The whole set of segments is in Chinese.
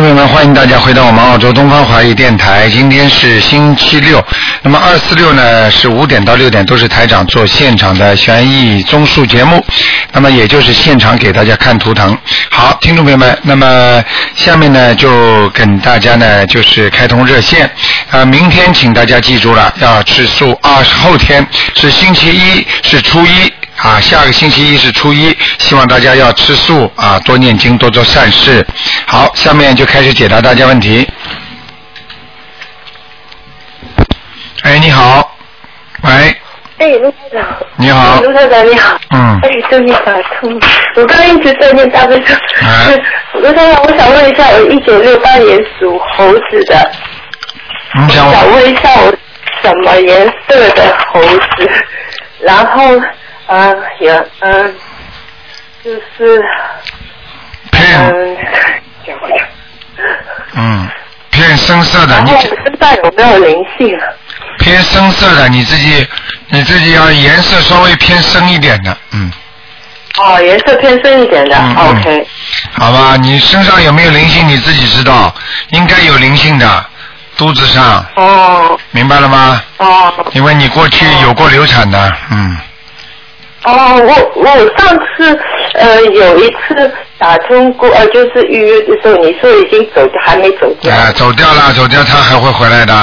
朋友们欢迎大家回到我们澳洲东方华语电台。今天是星期六，那么二四六呢是五点到六点都是台长做现场的悬疑综述节目，那么也就是现场给大家看图腾。好，听众朋友们，那么下面呢就跟大家呢就是开通热线啊、明天请大家记住了要吃素啊，后天是星期一是初一。啊，下个星期一是初一，希望大家要吃素啊，多念经，多做善事。好，下面就开始解答大家问题。哎，你好，喂，哎，卢台长。你好哎卢台长你好。嗯哎，终于打通。我刚刚一直在念大悲咒。哎 卢台长，我想问一下，我一九六八年属猴子的，你想想问一下我什么颜色的猴子？然后，嗯、有，嗯、就是，偏嗯、讲嗯偏深色的，你身上有没有灵性啊？偏深色的，你自己你自己要颜色稍微偏深一点的，嗯，哦，颜色偏深一点的。OK。好吧，你身上有没有灵性你自己知道，应该有灵性的，肚子上，哦明白了吗？哦。因为你过去有过流产的，嗯。哦，我我上次呃有一次打通过，呃就是预约的时候，你说已经走，还没走掉。啊，走掉了，走掉，他还会回来的。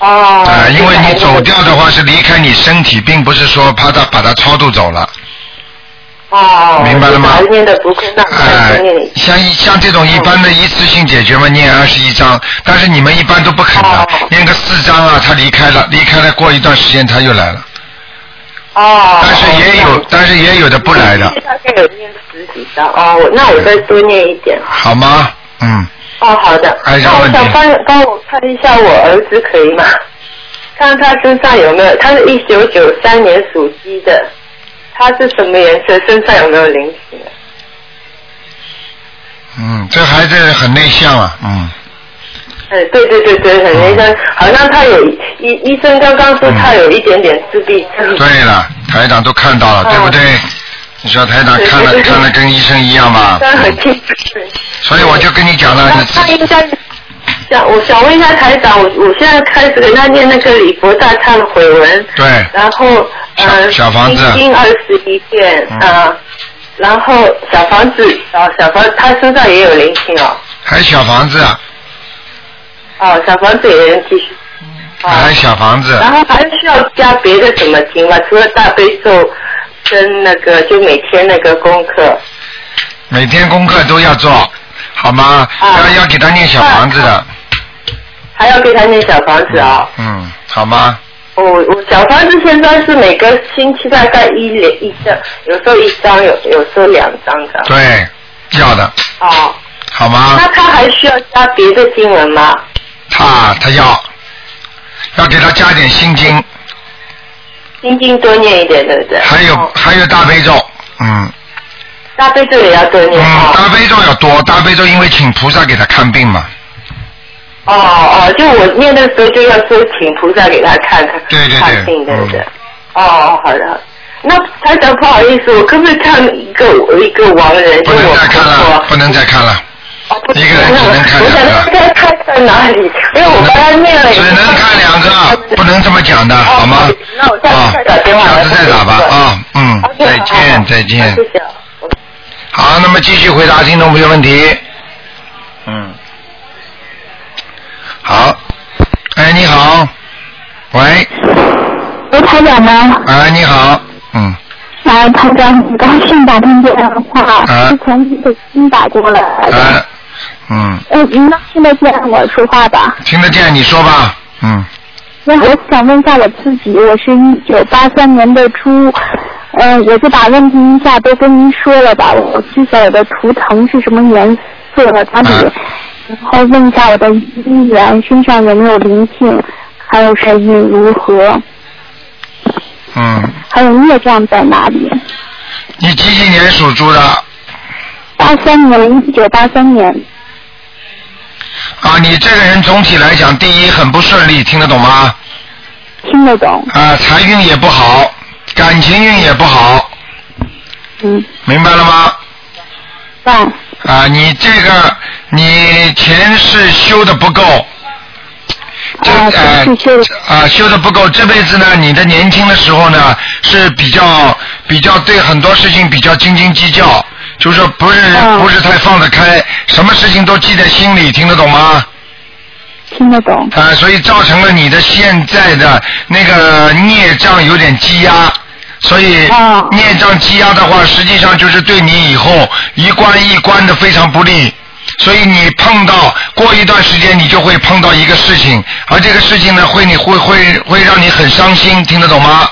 哦。啊，因为你走掉的话是离开你身体，并不是说怕他把他超度走了。哦。明白了吗哎。像一像这种一般的一次性解决嘛，念二十一章，但是你们一般都不肯的哦，念个四章啊，他离开了，离开了，过一段时间他又来了，哦。但是也有，但是也有的不来的，大概有念十几张哦，那我再多念一点。好吗？嗯，哦，好的。那我想帮帮我看一下我儿子可以吗？看他身上有没有，他是一九九三年属鸡的，他是什么颜色？身上有没有灵性啊？嗯，这孩子很内向啊，嗯，哎，对对对对，很内向，好像他有医医生刚刚说他有一点点自闭症。对了，台长都看到了，对不对？你说台长看了看了跟医生一样嘛？所以我就跟你讲了，他应该想，我想问一下台长，我我现在开始给他念那个李佛大忏悔文，对，然后呃，小小房子。心经二十一遍嗯。啊、然后小房子啊，小房他身上也有灵性哦，还小房子，啊哦，小房子也能继续。哦还小房子，然后还需要加别的什么经吗？除了大悲咒跟那个，就每天那个功课。每天功课都要做，好吗？啊要要给他念小房子的，还要给他念小房子啊、嗯，好吗？我我小房子现在是每个星期大概一两一张，有时候一张，有有时候两张的。对，要的，哦，好吗那？他还需要加别的经文吗？他他要要给他加点心经，心经多念一点，对不对？还有哦还有大悲咒，嗯大悲咒也要多念嗯，哦。大悲咒要多，大悲咒因为请菩萨给他看病嘛，哦哦，就我念的时候就要说请菩萨给他看看，对对对看病对不对嗯？哦，好的。好的那台长不好意思，我可不可以看一个一个亡人？不能再看了，不能再看了，一个人只能看我想两个应该看在哪里？因为我帮他念了。只能看两个，不能这么讲的，好吗哦？那我下啊次再打电话。下次再打吧啊，嗯，再见再见好。谢谢。好，那么继续回答听众朋友问题。嗯，好，哎，你好，喂，卢台长吗？哎，你好，嗯，啊，台长，很高兴打通电话，啊是从北京打过来的。哎，嗯，嗯，您能听得见我说话吧？听得见，你说吧，嗯，那我想问一下我自己，我是一九八三年的猪，嗯，我就把问题一下都跟您说了吧。我知晓我的图腾是什么颜色，家里，啊然后问一下我的姻缘身上有没有灵性，还有神运如何，嗯，还有孽障在哪里？你几几年属猪的？八三年，一九八三年。啊，你这个人总体来讲，第一很不顺利，听得懂吗？听得懂，啊，财运也不好，感情运也不好，嗯，明白了吗？在，啊，你这个你前世修的不够。这啊呃前世修的啊修的不够，这辈子呢，你的年轻的时候呢是比较比较对很多事情比较斤斤计较，就是说不是、嗯不是太放得开，什么事情都记在心里，听得懂吗？听得懂。啊，所以造成了你的现在的那个孽障有点积压，所以啊孽障积压的话，实际上就是对你以后一关一关的非常不利。所以你碰到过一段时间，你就会碰到一个事情，而这个事情呢，会你会会会让你很伤心，听得懂吗？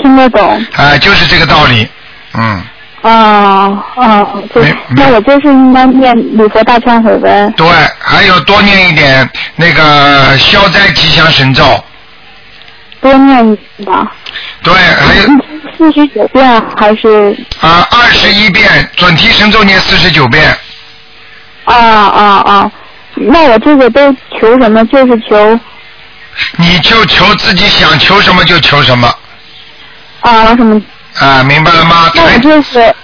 听得懂。啊、就是这个道理，嗯，啊啊，就没没那我就是应该念礼佛大忏悔文。对，还有多念一点那个消灾吉祥神咒，多念一吧。对，还有四十九遍还是啊二十一遍准提神咒念四十九遍。啊啊啊？那我这个都求什么？就是求你就求自己想求什么就求什么，啊什么？啊，明白了吗？台就是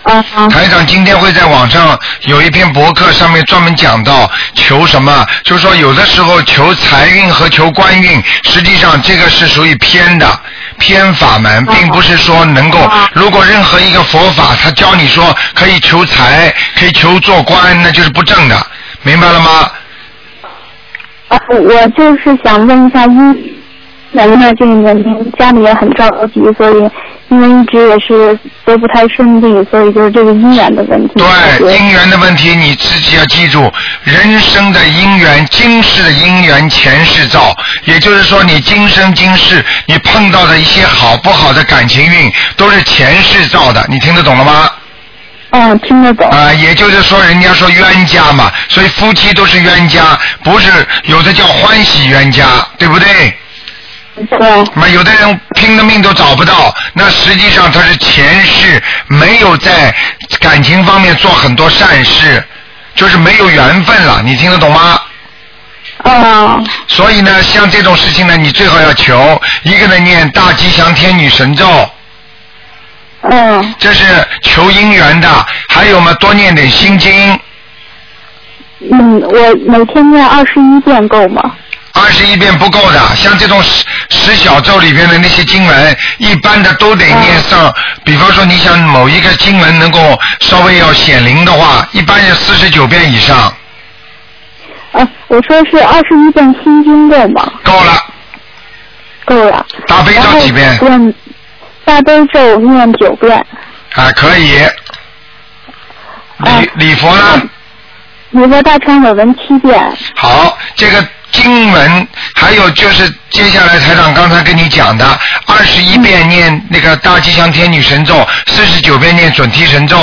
台长今天会在网上有一篇博客，上面专门讲到求什么，就是说有的时候求财运和求官运，实际上这个是属于偏的。偏法门，并不是说能够啊，如果任何一个佛法，他教你说可以求财，可以求做官，那就是不正的，明白了吗？啊！我就是想问一下姻缘呢，这个年家里也很着急，所以因为一直也是都不太顺利，所以就是这个姻缘的问题。对姻缘的问题，你自己要记住，人生的姻缘，今世的姻缘前世造，也就是说，你今生今世你碰到的一些好不好的感情运，都是前世造的，你听得懂了吗？嗯，听得懂。啊、也就是说，人家说冤家嘛，所以夫妻都是冤家，不是有的叫欢喜冤家，对不对？对，那有的人拼了命都找不到，那实际上他是前世没有在感情方面做很多善事，就是没有缘分了，你听得懂吗？啊所以呢，像这种事情呢，你最好要求一个人念大吉祥天女神咒，嗯。这是求姻缘的，还有嘛，多念点心经，嗯，我每天念二十一遍够吗？二十一遍不够的，像这种十十小咒里边的那些经文，一般的都得念上。比方说，你想某一个经文能够稍微要显灵的话，一般是四十九遍以上，啊，我说是二十一遍心经够吗？够了。够了。大悲咒几遍念大悲咒念九遍，啊，可以。啊礼礼佛呢？礼佛大忏悔文七遍。好，这个经文还有就是接下来台长刚才跟你讲的，二十一遍念那个大吉祥天女神咒，四十九遍念准提神咒。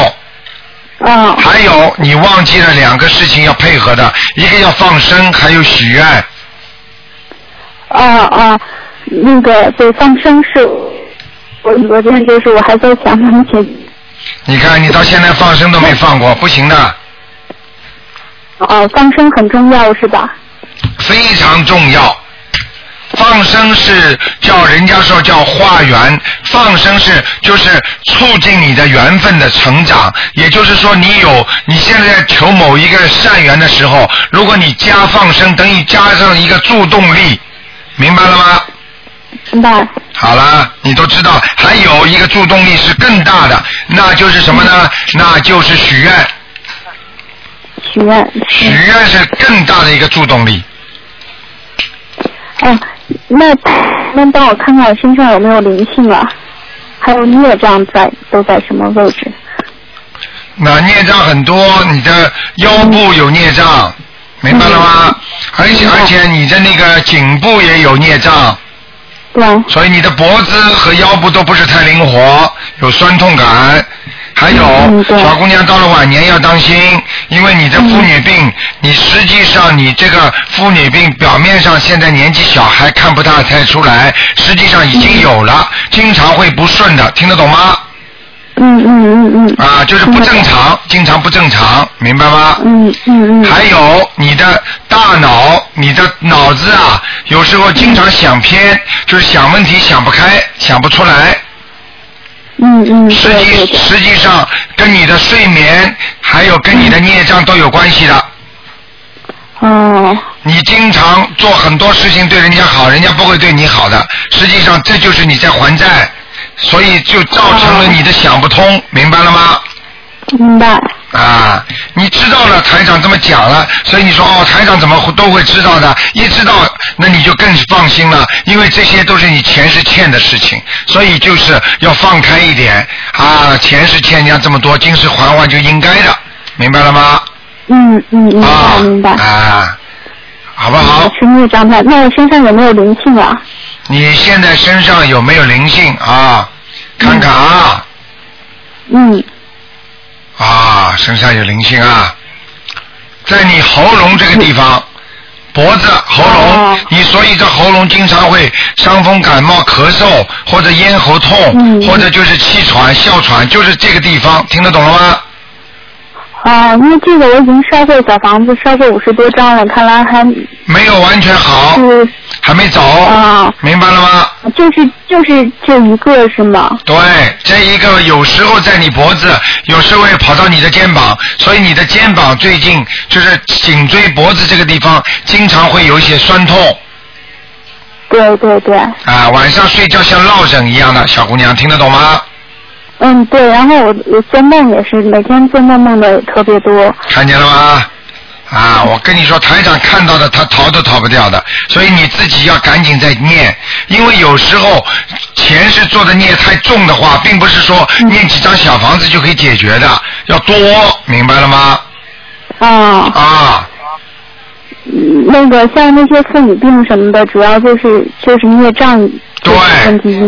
啊还有你忘记了两个事情要配合的，一个要放生，还有许愿。啊啊，那个对放生是，我昨天就是我还在想问起你看，你到现在放生都没放过，不行的，哦，放生很重要是吧？非常重要。放生是叫人家说叫化缘，放生是就是促进你的缘分的成长。也就是说，你有你现在在求某一个善缘的时候，如果你加放生，等于加上一个助动力，明白了吗？明白。好了，你都知道，还有一个助动力是更大的，那就是什么呢？那就是许愿，许愿。许愿是更大的一个助动力。哦，那那帮我看看我身上有没有灵性啊？还有孽障在都在什么位置？那孽障很多，你的腰部有孽障，明白了吗？而且而且你的那个颈部也有孽障，对，所以你的脖子和腰部都不是太灵活，有酸痛感。还有嗯小姑娘到了晚年要当心，因为你的妇女病，你实际上你这个妇女病表面上现在年纪小还看不大太出来，实际上已经有了，经常会不顺的，听得懂吗？嗯嗯嗯嗯。啊，就是不正常，经常不正常，明白吗？嗯嗯嗯。还有你的大脑，你的脑子啊，有时候经常想偏，就是想问题想不开，想不出来。嗯嗯，实。际实际上跟你的睡眠还有跟你的孽障都有关系的。哦，你经常做很多事情对人家好，人家不会对你好的，实际上这就是你在还债，所以就造成了你的想不通，明白了吗？明白。啊，你知道了，台长这么讲了，所以你说哦，台长怎么会都会知道的？一知道，那你就更放心了，因为这些都是你前世欠的事情，所以就是要放开一点啊，前世欠人家这么多，今世还还就应该的，明白了吗？嗯嗯，明啊白明白。啊，好不好？那我身上有没有灵性啊？你现在身上有没有灵性啊？看看啊，嗯，啊，身上有灵性啊，在你喉咙这个地方，脖子、喉咙哦，你所以这喉咙经常会伤风感冒、咳嗽，或者咽喉痛，嗯。或者就是气喘、哮喘，就是这个地方，听得懂了吗？啊，因为这个我已经烧过小房子，烧过五十多张了，看来还没有完全好，是还没走，啊，明白了吗？就是就是这一个是吗？对，这一个有时候在你脖子，有时候会跑到你的肩膀，所以你的肩膀最近就是颈椎脖子这个地方，经常会有一些酸痛对对对，啊，晚上睡觉像落枕一样的，小姑娘听得懂吗？嗯对，然后我我做梦也是，每天做梦梦的特别多。看见了吗？啊，我跟你说，台长看到的他逃都逃不掉的，所以你自己要赶紧再念，因为有时候前世做的孽太重的话，并不是说念几张小房子就可以解决的，要多，明白了吗？啊，啊，嗯那个像那些妇女病什么的，主要就是就是孽障对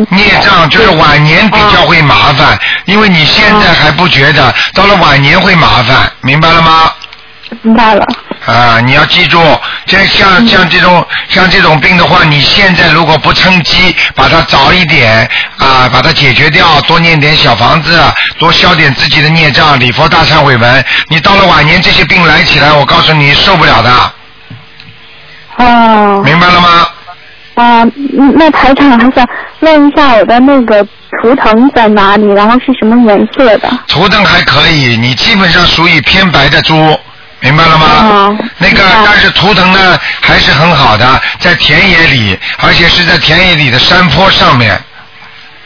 孽障就是晚年比较会麻烦，因为你现在还不觉得，到了晚年会麻烦，明白了吗？明白了。啊，你要记住，像像像这种像这种病的话，你现在如果不趁机把它早一点啊，把它解决掉，多念点小房子，多消点自己的孽障，礼佛大忏悔文，你到了晚年这些病来起来，我告诉你受不了的，哦明白了吗？啊，嗯那台长还想问一下我的那个图腾在哪里，然后是什么颜色的？图腾还可以，你基本上属于偏白的猪，明白了吗？哦那个，但是图腾呢还是很好的，在田野里，而且是在田野里的山坡上面。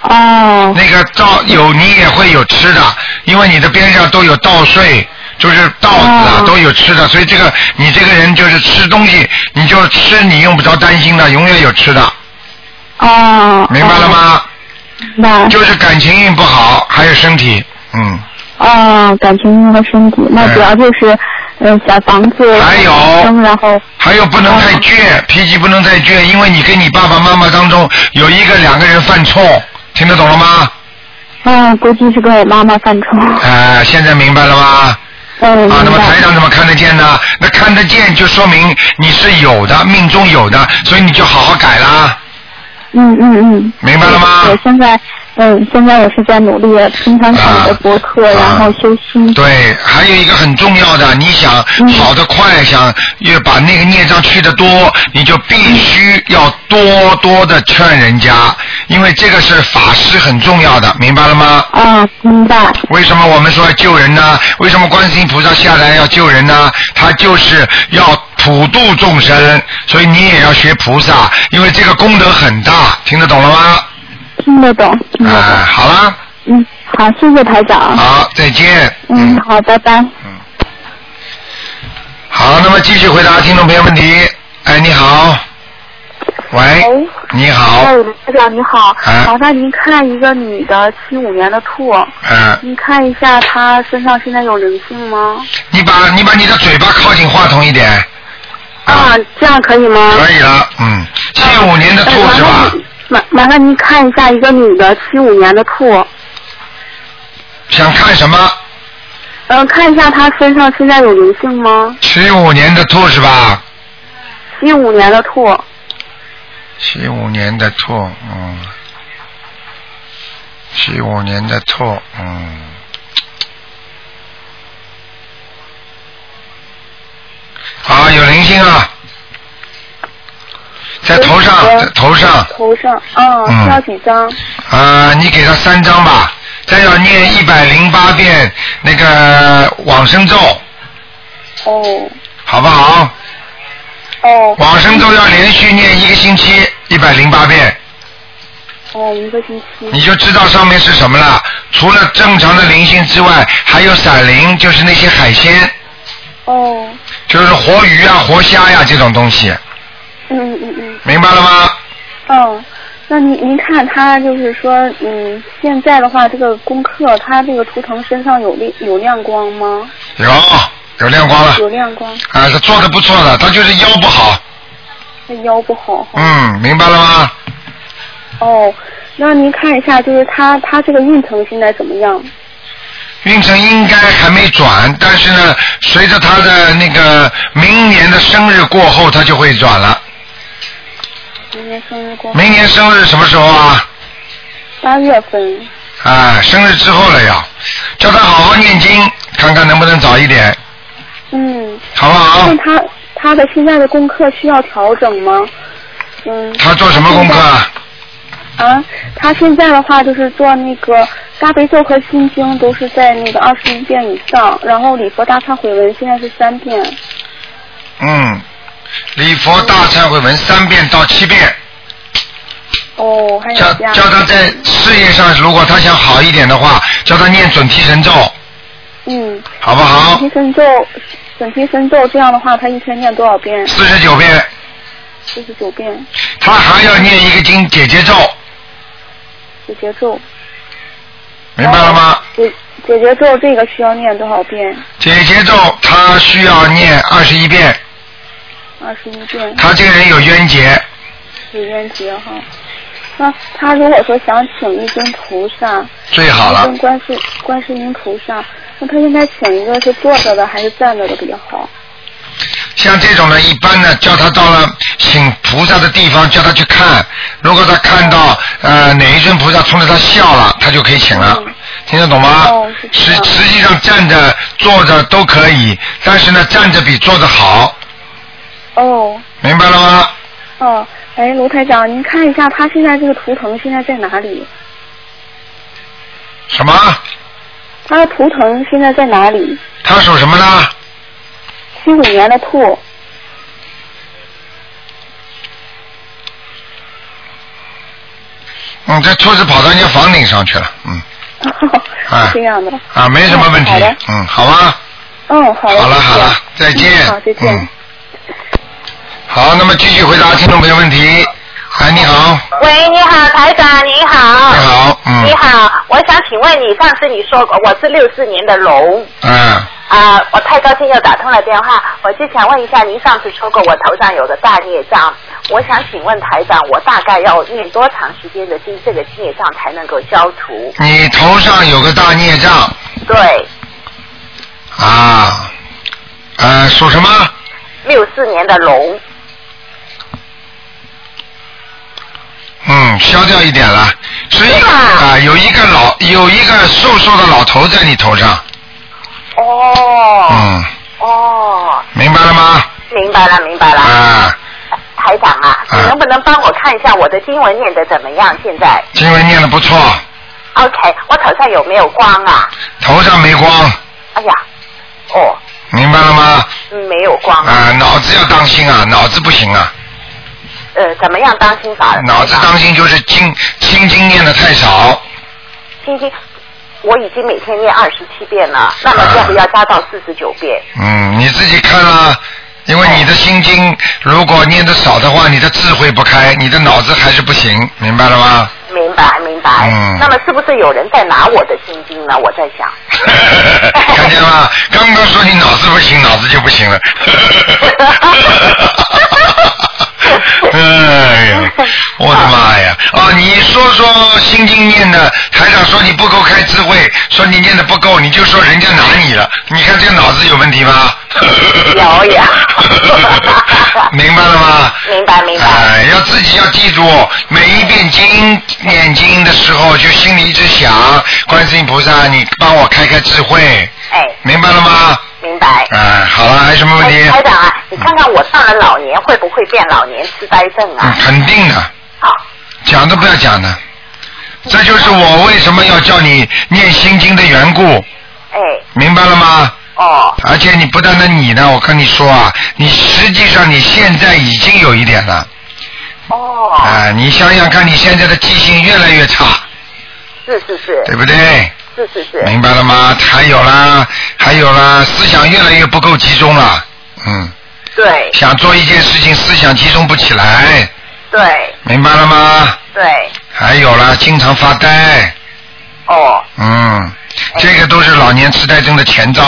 哦那个稻有你也会有吃的，因为你的边上都有稻穗，就是稻子啊、哦都有吃的，所以这个你这个人就是吃东西，你就吃你用不着担心的，永远有吃的，哦，明白了吗？明白。就是感情运不好，还有身体，嗯，哦，感情运和身体，那哎主要就是嗯小房子，还有然后还有不能太哦倔，脾气不能太倔，因为你跟你爸爸妈妈当中有一个两个人犯冲，听得懂了吗？嗯，估计是跟我妈妈犯冲。呃，现在明白了吗？嗯，啊，那么台长怎么看得见呢？那看得见就说明你是有的，命中有的，所以你就好好改啦，嗯嗯嗯。明白了吗？对，现在嗯，现在我是在努力，平常看你的博客，啊然后修心。对，还有一个很重要的，你想嗯跑得快，想越把那个孽障去的多，你就必须要多多的劝人家，因为这个是法师很重要的，明白了吗？啊，明白。为什么我们说要救人呢？为什么观世音菩萨下来要救人呢？他就是要普度众生，所以你也要学菩萨，因为这个功德很大，听得懂了吗？听得懂，听得懂。啊，好啦，嗯，好，谢谢台长。好，再见。嗯，好，拜拜。嗯好，那么继续回答听众朋友问题。哎，你好，喂，喂你好，哎，台长你好，哎麻烦您看一个女的，七五年的兔，嗯、您看一下她身上现在有灵性吗？你把你把你的嘴巴靠近话筒一点。啊，这样可以吗？可以了，嗯，七五年的兔哎是吧？？麻麻烦您看一下一个女的，七五年的兔，想看什么？嗯、看一下她身上现在有灵性吗？七五年的兔是吧？七五年的兔，七五年的兔，嗯，七五年的兔，嗯，啊，有灵性啊，在头上，在头上，头上，嗯，嗯需要几张？啊，你给他三张吧，再要念一百零八遍那个往生咒，哦好不好？哦往生咒要连续念一个星期，一百零八遍，哦，一个星期。你就知道上面是什么了。除了正常的灵性之外，还有散灵，就是那些海鲜，哦，就是活鱼啊、活虾呀、这种东西，嗯嗯嗯明白了吗？嗯。那您您看他就是说，嗯，现在的话，这个功课他这个图腾身上有亮有亮光吗？有有亮光了有亮光，啊，他做的不错的，他就是腰不好，他腰不好。嗯，明白了吗？哦，那您看一下，就是他他这个运程现在怎么样？运程应该还没转，但是呢，随着他的那个明年的生日过后，他就会转了。明年生日过明年生日什么时候啊？八月份。啊，生日之后了呀，叫他好好念经，看看能不能早一点，嗯。好不好那？他他的现在的功课需要调整吗？嗯。他做什么功课啊？啊，他现在的话就是做那个大悲咒和心经都是在那个二十一遍以上，然后礼佛大忏悔文现在是三遍。嗯，礼佛大忏悔文三遍到七遍，哦，还有叫他在事业上，如果他想好一点的话，叫他念准提神咒，嗯。好不好准？提神咒，准提神咒这样的话，他一天念多少遍？四十九遍，四十九遍。他还要念一个经解结咒，解结咒。明白了吗？解解结咒这个需要念多少遍？解结咒他需要念二十一遍，二十一遍。他这个人有冤结，有冤结哈。那他如果说想请一尊菩萨，最好了一尊。观世观世音菩萨，那他应该请一个是坐着的还是站着的比较好？像这种呢，一般呢，叫他到了请菩萨的地方，叫他去看。如果他看到呃哪一尊菩萨冲着他笑了，他就可以请了。嗯听得懂吗？实实际上站着、坐着都可以，但是呢，站着比坐着好，哦明白了吗？哦，哎，卢台长，您看一下他现在这个图腾现在在哪里？什么？他的图腾现在在哪里？他属什么呢？七五年的兔。嗯，这兔子跑到人家房顶上去了，嗯，啊这样的。啊，没什么问题嗯好吧。嗯，好的。好了好了，再见。嗯好，再见。嗯。好，那么继续回答听众朋友问题。哎，你好，喂，你好，台长，你好。你好，嗯，你好，我想请问你，上次你说过我是六四年的龙。嗯，啊、我太高兴又打通了电话，我就想问一下，您上次说过我头上有个大孽障，我想请问台长，我大概要念多长时间的经，这个孽障才能够消除？你头上有个大孽障。对，啊，呃，属什么？六四年的龙，嗯，消掉一点了，是一个是吧啊，有一个老有一个瘦瘦的老头在你头上，哦，嗯，哦，明白了吗？明白了，明白了。啊，台长啊，能不能帮我看一下我的经文念的怎么样？现在？经文念的不错，，OK，我头上有没有光啊？头上没光，哎呀，哦，明白了吗？嗯，没有光啊。啊，脑子要当心啊，脑子不行啊，呃，怎么样当心法？脑子当心就是经心经念的太少，心经，我已经每天念二十七遍了，那么要不要加到四十九遍？嗯，你自己看啦。因为你的心经如果念的少的话，你的智慧不开，你的脑子还是不行，明白了吗？明白，明白。嗯那么是不是有人在拿我的心经呢？我在想。看见了吗？刚刚说你脑子不行，脑子就不行了。哎呀，我的妈呀！啊，你说说心经念的，台长说你不够开智慧，说你念的不够，你就说人家拿你了，你看这脑子有问题吗？有有 明白了吗？明白明白。哎，要自己要记住，每一遍经念经的时候，就心里一直想，观世音菩萨，你帮我开开智慧，哎，明白了吗？明白。哎，好了，还有什么问题？哎台长啊，你看看我上了老年会不会变老年痴呆症嗯啊？，肯定的，好，讲都不要讲的，这就是我为什么要叫你念心经的缘故，哎，明白了吗？哦，而且你不单单你呢，我跟你说啊，你实际上你现在已经有一点了，哦，啊，你想想看，你现在的记性越来越差，是是是，对不对？是是是，明白了吗？还有啦，还有啦，思想越来越不够集中了，嗯，对。想做一件事情，思想集中不起来，对。明白了吗？对，还有啦，经常发呆，哦。嗯，这个都是老年痴呆症的前兆，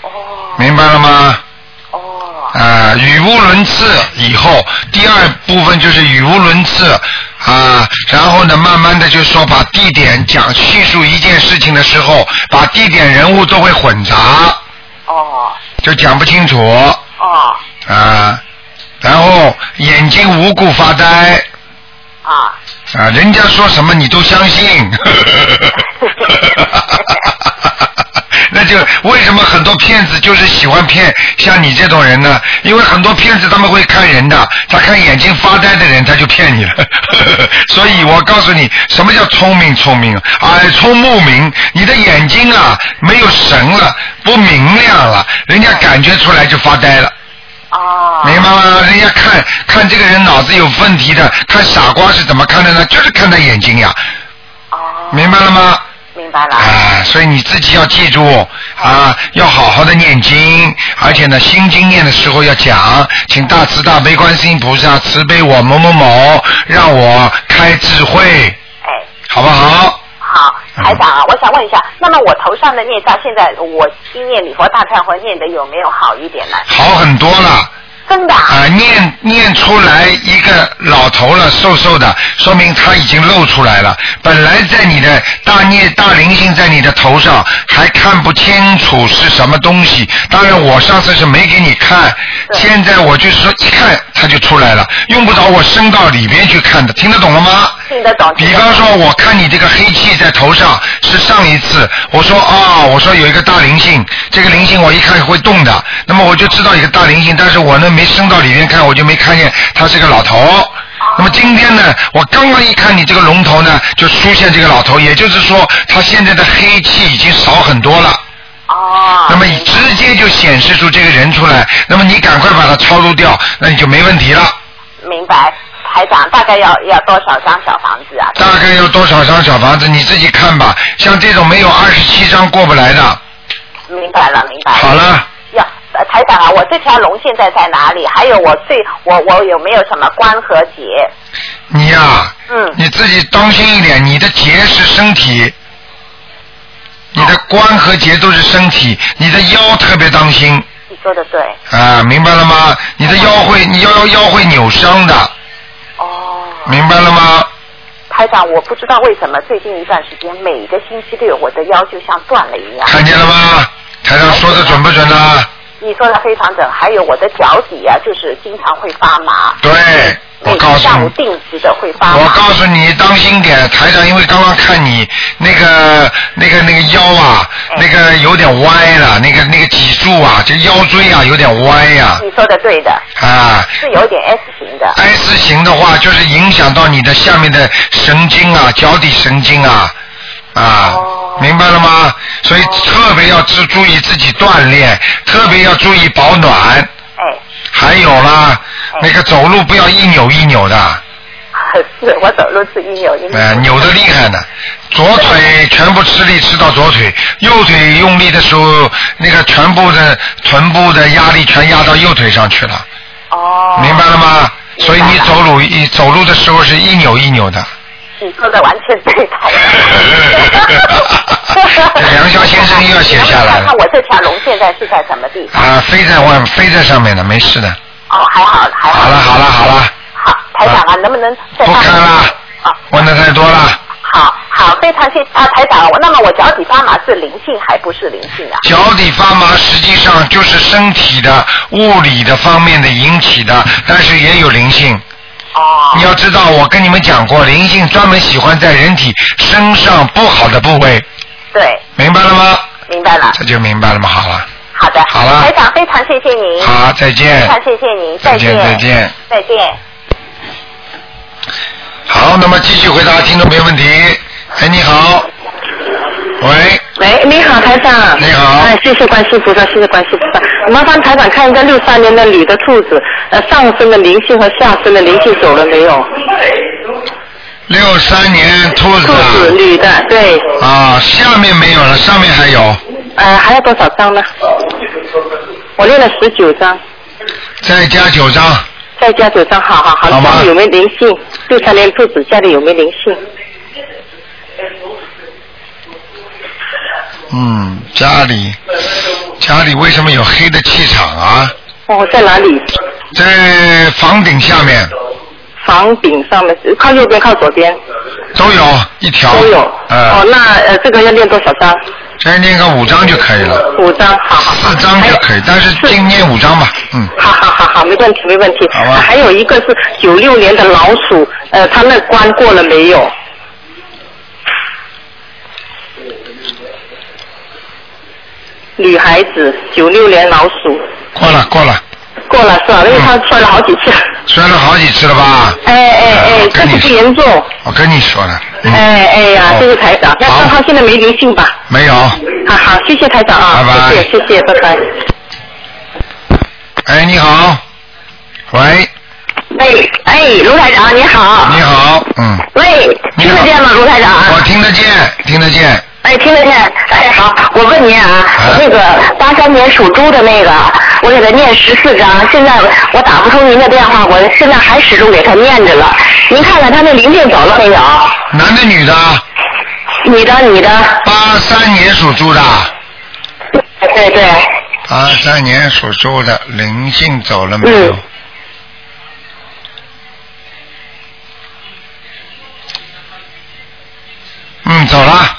哦。明白了吗？哦，啊，语无伦次以后，第二部分就是语无伦次啊，然后呢，慢慢的就说把地点讲叙述一件事情的时候，把地点人物都会混杂，哦。就讲不清楚。哦。啊，然后眼睛无故发呆。啊，啊，人家说什么你都相信。为什么很多骗子就是喜欢骗像你这种人呢？因为很多骗子他们会看人的，他看眼睛发呆的人他就骗你了。所以我告诉你，什么叫聪明聪明？耳聪目明，你的眼睛啊没有神了，不明亮了，人家感觉出来就发呆了。哦，明白吗？人家看看这个人脑子有问题的，看傻瓜是怎么看的呢？就是看他眼睛呀，哦，明白了吗？明白了，啊，所以你自己要记住啊，要好好的念经，而且呢，心经念的时候要讲，请大慈大悲观世音菩萨慈悲我某某某，让我开智慧，哎。好不好？好，台长啊，我想问一下，那么我头上的念障，现在我经念礼佛大忏悔念的有没有好一点呢？好很多了。真的啊？啊，念念出来一个老头了，瘦瘦的，说明他已经露出来了。本来在你的大念大灵性在你的头上，还看不清楚是什么东西。当然，我上次是没给你看，现在我就是说一看它就出来了，用不着我伸到里边去看的，听得懂了吗？听得懂。比方说，我看你这个黑气在头上，是上一次我说啊、我说有一个大灵性，这个灵性我一看会动的，那么我就知道一个大灵性，但是我呢没升到里面看，我就没看见他是个老头。那么今天呢，我刚刚一看你这个龙头呢，就出现这个老头，也就是说他现在的黑气已经少很多了。哦。那么你直接就显示出这个人出来，那么你赶快把它超度掉，那你就没问题了。明白，台长大概要要多少张小房子啊？大概要多少张小房子，你自己看吧。像这种没有二十七张过不来的，明白了，明白了。好了，要呃台长啊，我这条龙现在在哪里？还有我最我我有没有什么关和结？你呀、嗯你自己当心一点，你的结是身体，你的关和结都是身体，你的腰特别当心你说的对。啊，明白了吗？你的腰会，你腰腰腰会扭伤的，哦。明白了吗？台长，我不知道为什么最近一段时间，每个星期六我的腰就像断了一样。看见了吗？台长说的准不准呢？你说的非常准，还有我的脚底啊，就是经常会发麻。对，我告诉你。天下午定时的会发麻。我告诉你，当心点，台长，因为刚刚看你那个、那个、那个腰啊，哎那个有点歪了，那个、那个脊柱啊，这腰椎啊有点歪呀、你说的对的，啊。是有点 S 型的。S 型的话，就是影响到你的下面的神经啊，脚底神经啊，啊，哦明白了吗？所以特别要注注意自己锻炼，特别要注意保暖，哎，还有啦，那个走路不要一扭一扭的，是我走路是一扭一扭。呃，扭的厉害呢，左腿全部吃力吃到左腿，右腿用力的时候，那个全部的臀部的压力全压到右腿上去了，哦。明白了吗？所以你走路一走路的时候是一扭一扭的。你说的完全对，台这梁霄先生又要写下来了看看我这条龙现在是在什么地方？啊，飞在外，飞在上面的，没事的。哦，还好，还好。好了，好了，好了，好，台长啊，能不能再不看了啊，问的太多了。好好，非常谢啊，台长。我那么我脚底发麻是灵性还不是灵性啊？脚底发麻实际上就是身体的物理的方面的引起的，但是也有灵性。哦你要知道，我跟你们讲过，灵性专门喜欢在人体身上不好的部位，对，明白了吗？明白了。这就明白了吗？好了，好的，好了台长非常谢谢您。好，再见非。常谢谢您，再见，见，再见。再见。好，那么继续回答听众朋友问题。哎，你好。喂，喂，你好，台长。你好哎，谢谢关心菩萨，谢谢关心菩萨。麻烦台长看一个六三年的女的兔子，呃，上身的灵性和下身的灵性走了没有？六三年兔子兔子，啊，女的，对，啊，下面没有了，上面还有，呃，还有多少张呢？我练了十九张，再加九张。再加九张，好好好。好吗家里有没有灵性？六三年兔子家里有没有灵性？嗯，家里家里为什么有黑的气场啊？哦，在哪里？在房顶下面房顶上面，靠右边，靠左边都有一条。都有。呃，哦，那呃，这个要练多少张？再念个五张就可以了，五张，好好好。四张就可以，但是净念五张吧。嗯，好好好好，没问题没问题。好吧还有一个是九六年的老鼠，呃，他那关过了没有？女孩子，九六年老鼠，过了过了，过了是吧？因为她摔了好几次。摔了好几次了吧？哎哎哎我，这跟你次不严重。我跟你说了，嗯，哎哎呀，哦谢谢台长。那他现在没灵性吧？没有。好好，谢谢台长啊，拜拜谢谢谢谢，拜拜。哎，你好，喂，哎哎，卢台长你好。你好，嗯，喂，听得见吗，卢台长？我听得见，听得见，哎，听得见。哎，好，我问您啊，那个八三年属猪的那个，我给他念十四章，现在我打不通您的电话，我现在还始终给他念着了。您看看他那灵性走了没有？男的女的？女的，女的。八三年属猪的，对对，八三年属猪的，灵性走了没有？嗯嗯，走了。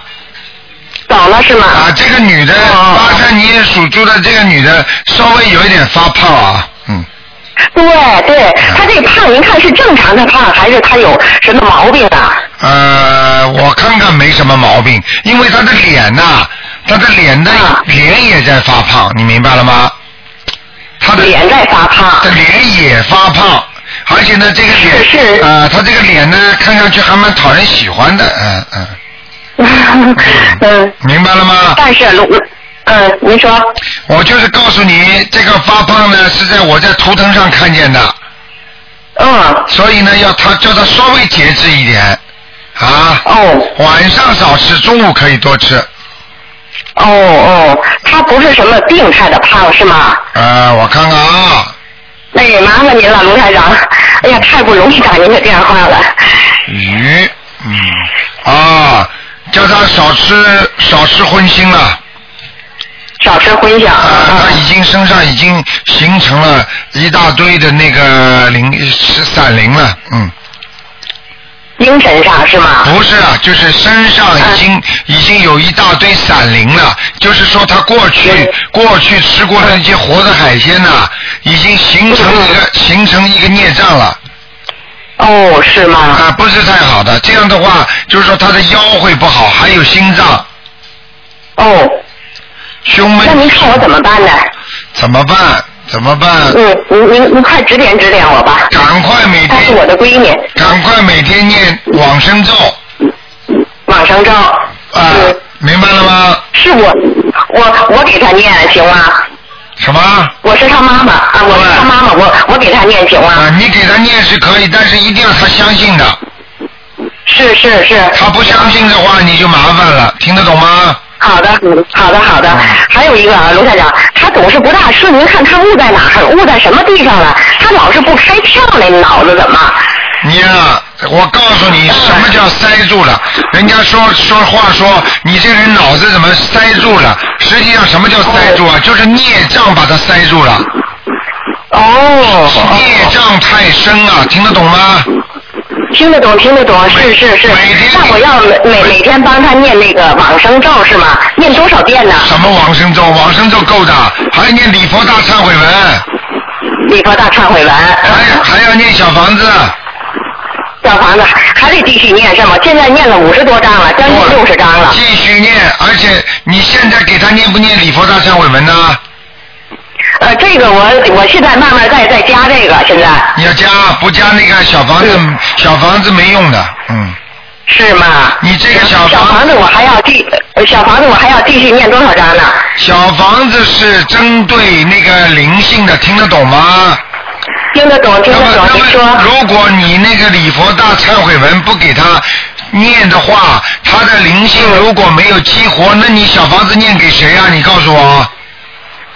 走了是吗？啊，这个女的，哦八三年属猪的这个女的，稍微有一点发胖啊，嗯，对对，她这个胖，您看是正常的胖，还是她有什么毛病啊？呃，我看看没什么毛病，因为她的脸呐、她的脸的、啊脸也在发胖，你明白了吗？她的脸在发胖的。脸也发胖，而且呢，这个脸，是是呃，她这个脸呢，看上去还蛮讨人喜欢的，嗯嗯，嗯，明白了吗？但是卢，嗯，您说，我就是告诉你，这个发胖呢是在我在图腾上看见的，嗯，所以呢，要他叫他稍微节制一点，啊，哦。晚上少吃，中午可以多吃，哦哦，他不是什么病态的胖是吗？呃，我看看啊，那也麻烦您了，卢台长。哎呀，太不容易打您的电话了。鱼，嗯，啊，叫他少吃少吃荤腥了。少吃荤腥。啊，他嗯已经身上已经形成了一大堆的那个灵是散灵了，嗯，精神上是吗？不是啊，就是身上已经、已经有一大堆散灵了，就是说他过去过去吃过的那些活的海鲜呐、已经形成一个形成一个孽障了。哦，是吗？啊，不是太好的。这样的话，就是说他的腰会不好，还有心脏、哦，胸闷。那您看我怎么办呢？怎么办？怎么办？嗯，您您您快指点指点我吧。赶快每她是我天，的闺女，赶快每天念往生咒往生咒。啊嗯，明白了吗？是我，我我给她念行吗？什么？我是他妈妈啊，我是他妈妈，我我给他念行啊，吗？你给他念是可以，但是一定要他相信的。是是是。他不相信的话，你就麻烦了，听得懂吗？好的，好的，好的。还有一个啊，卢台长，他总是不大顺，您看他误在哪儿？误在什么地方了？他老是不开窍，那脑子怎么？你呀、我告诉你，什么叫塞住了？人家说说话说你这人脑子怎么塞住了？实际上什么叫塞住啊？就是孽障把它塞住了。哦，孽障太深了，听得懂吗？听得懂，听得懂，是是是。每天那我要每每每天帮他念那个往生咒是吗？念多少遍呢？什么往生咒？往生咒够的，还要念礼佛大忏悔文，礼佛大忏悔文。还还要念小房子。小房子还得继续念是吗？现在念了五十多章了，将近六十章了。继续念，而且你现在给他念不念礼佛大忏悔文呢？呃，这个我我现在慢慢在在加这个，现在你要加，不加那个小房子，小房子没用的，嗯。是是吗？你这个小小房子我还要继，呃小房子我还要继续念多少章呢？小房子是针对那个灵性的，听得懂吗？听得懂，听得懂，您那么，说。如果你那个礼佛大忏悔文不给他念的话，他的灵性如果没有激活，那你小房子念给谁啊？你告诉我。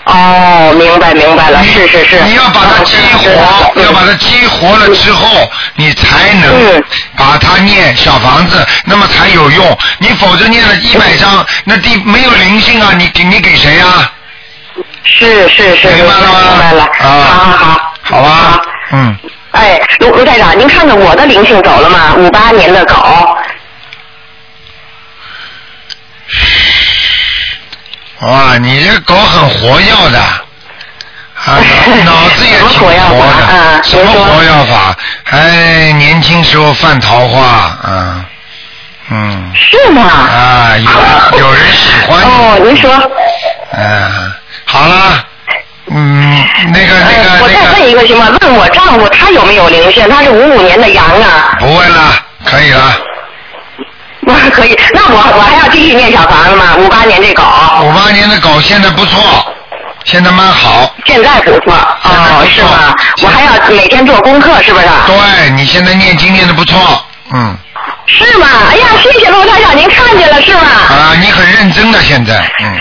哦，明白明白了，是是是。你要把它激活，要把它激活了之后，你才能嗯把它念小房子，那么才有用。你否则念了一百张，那第没有灵性啊，你给你给谁啊？是是是，明白了吗明白了。啊好好好。好吧，嗯，哎，卢卢台长，您看看我的灵性走了吗？五八年的狗。哇，你这狗很活跃的，啊，脑 脑子也挺活跃的，啊什么活跃法？哎，年轻时候犯桃花，啊，嗯，是吗？啊，有有人喜欢你，哦，您说。嗯，好了，嗯，那个那呃我再问一个行吗？问我丈夫他有没有灵性？他是五五年的羊啊。不问了，可以了。我 可以，那我我还要继续念小房子吗？五八年这狗，五八年的狗现在不错，现在蛮好。现在不错哦，是吗？我还要每天做功课，是不是？对你现在念经念的不错，嗯，是吗？哎呀，谢谢卢台长，您看见了是吗？啊，你很认真的现在，嗯，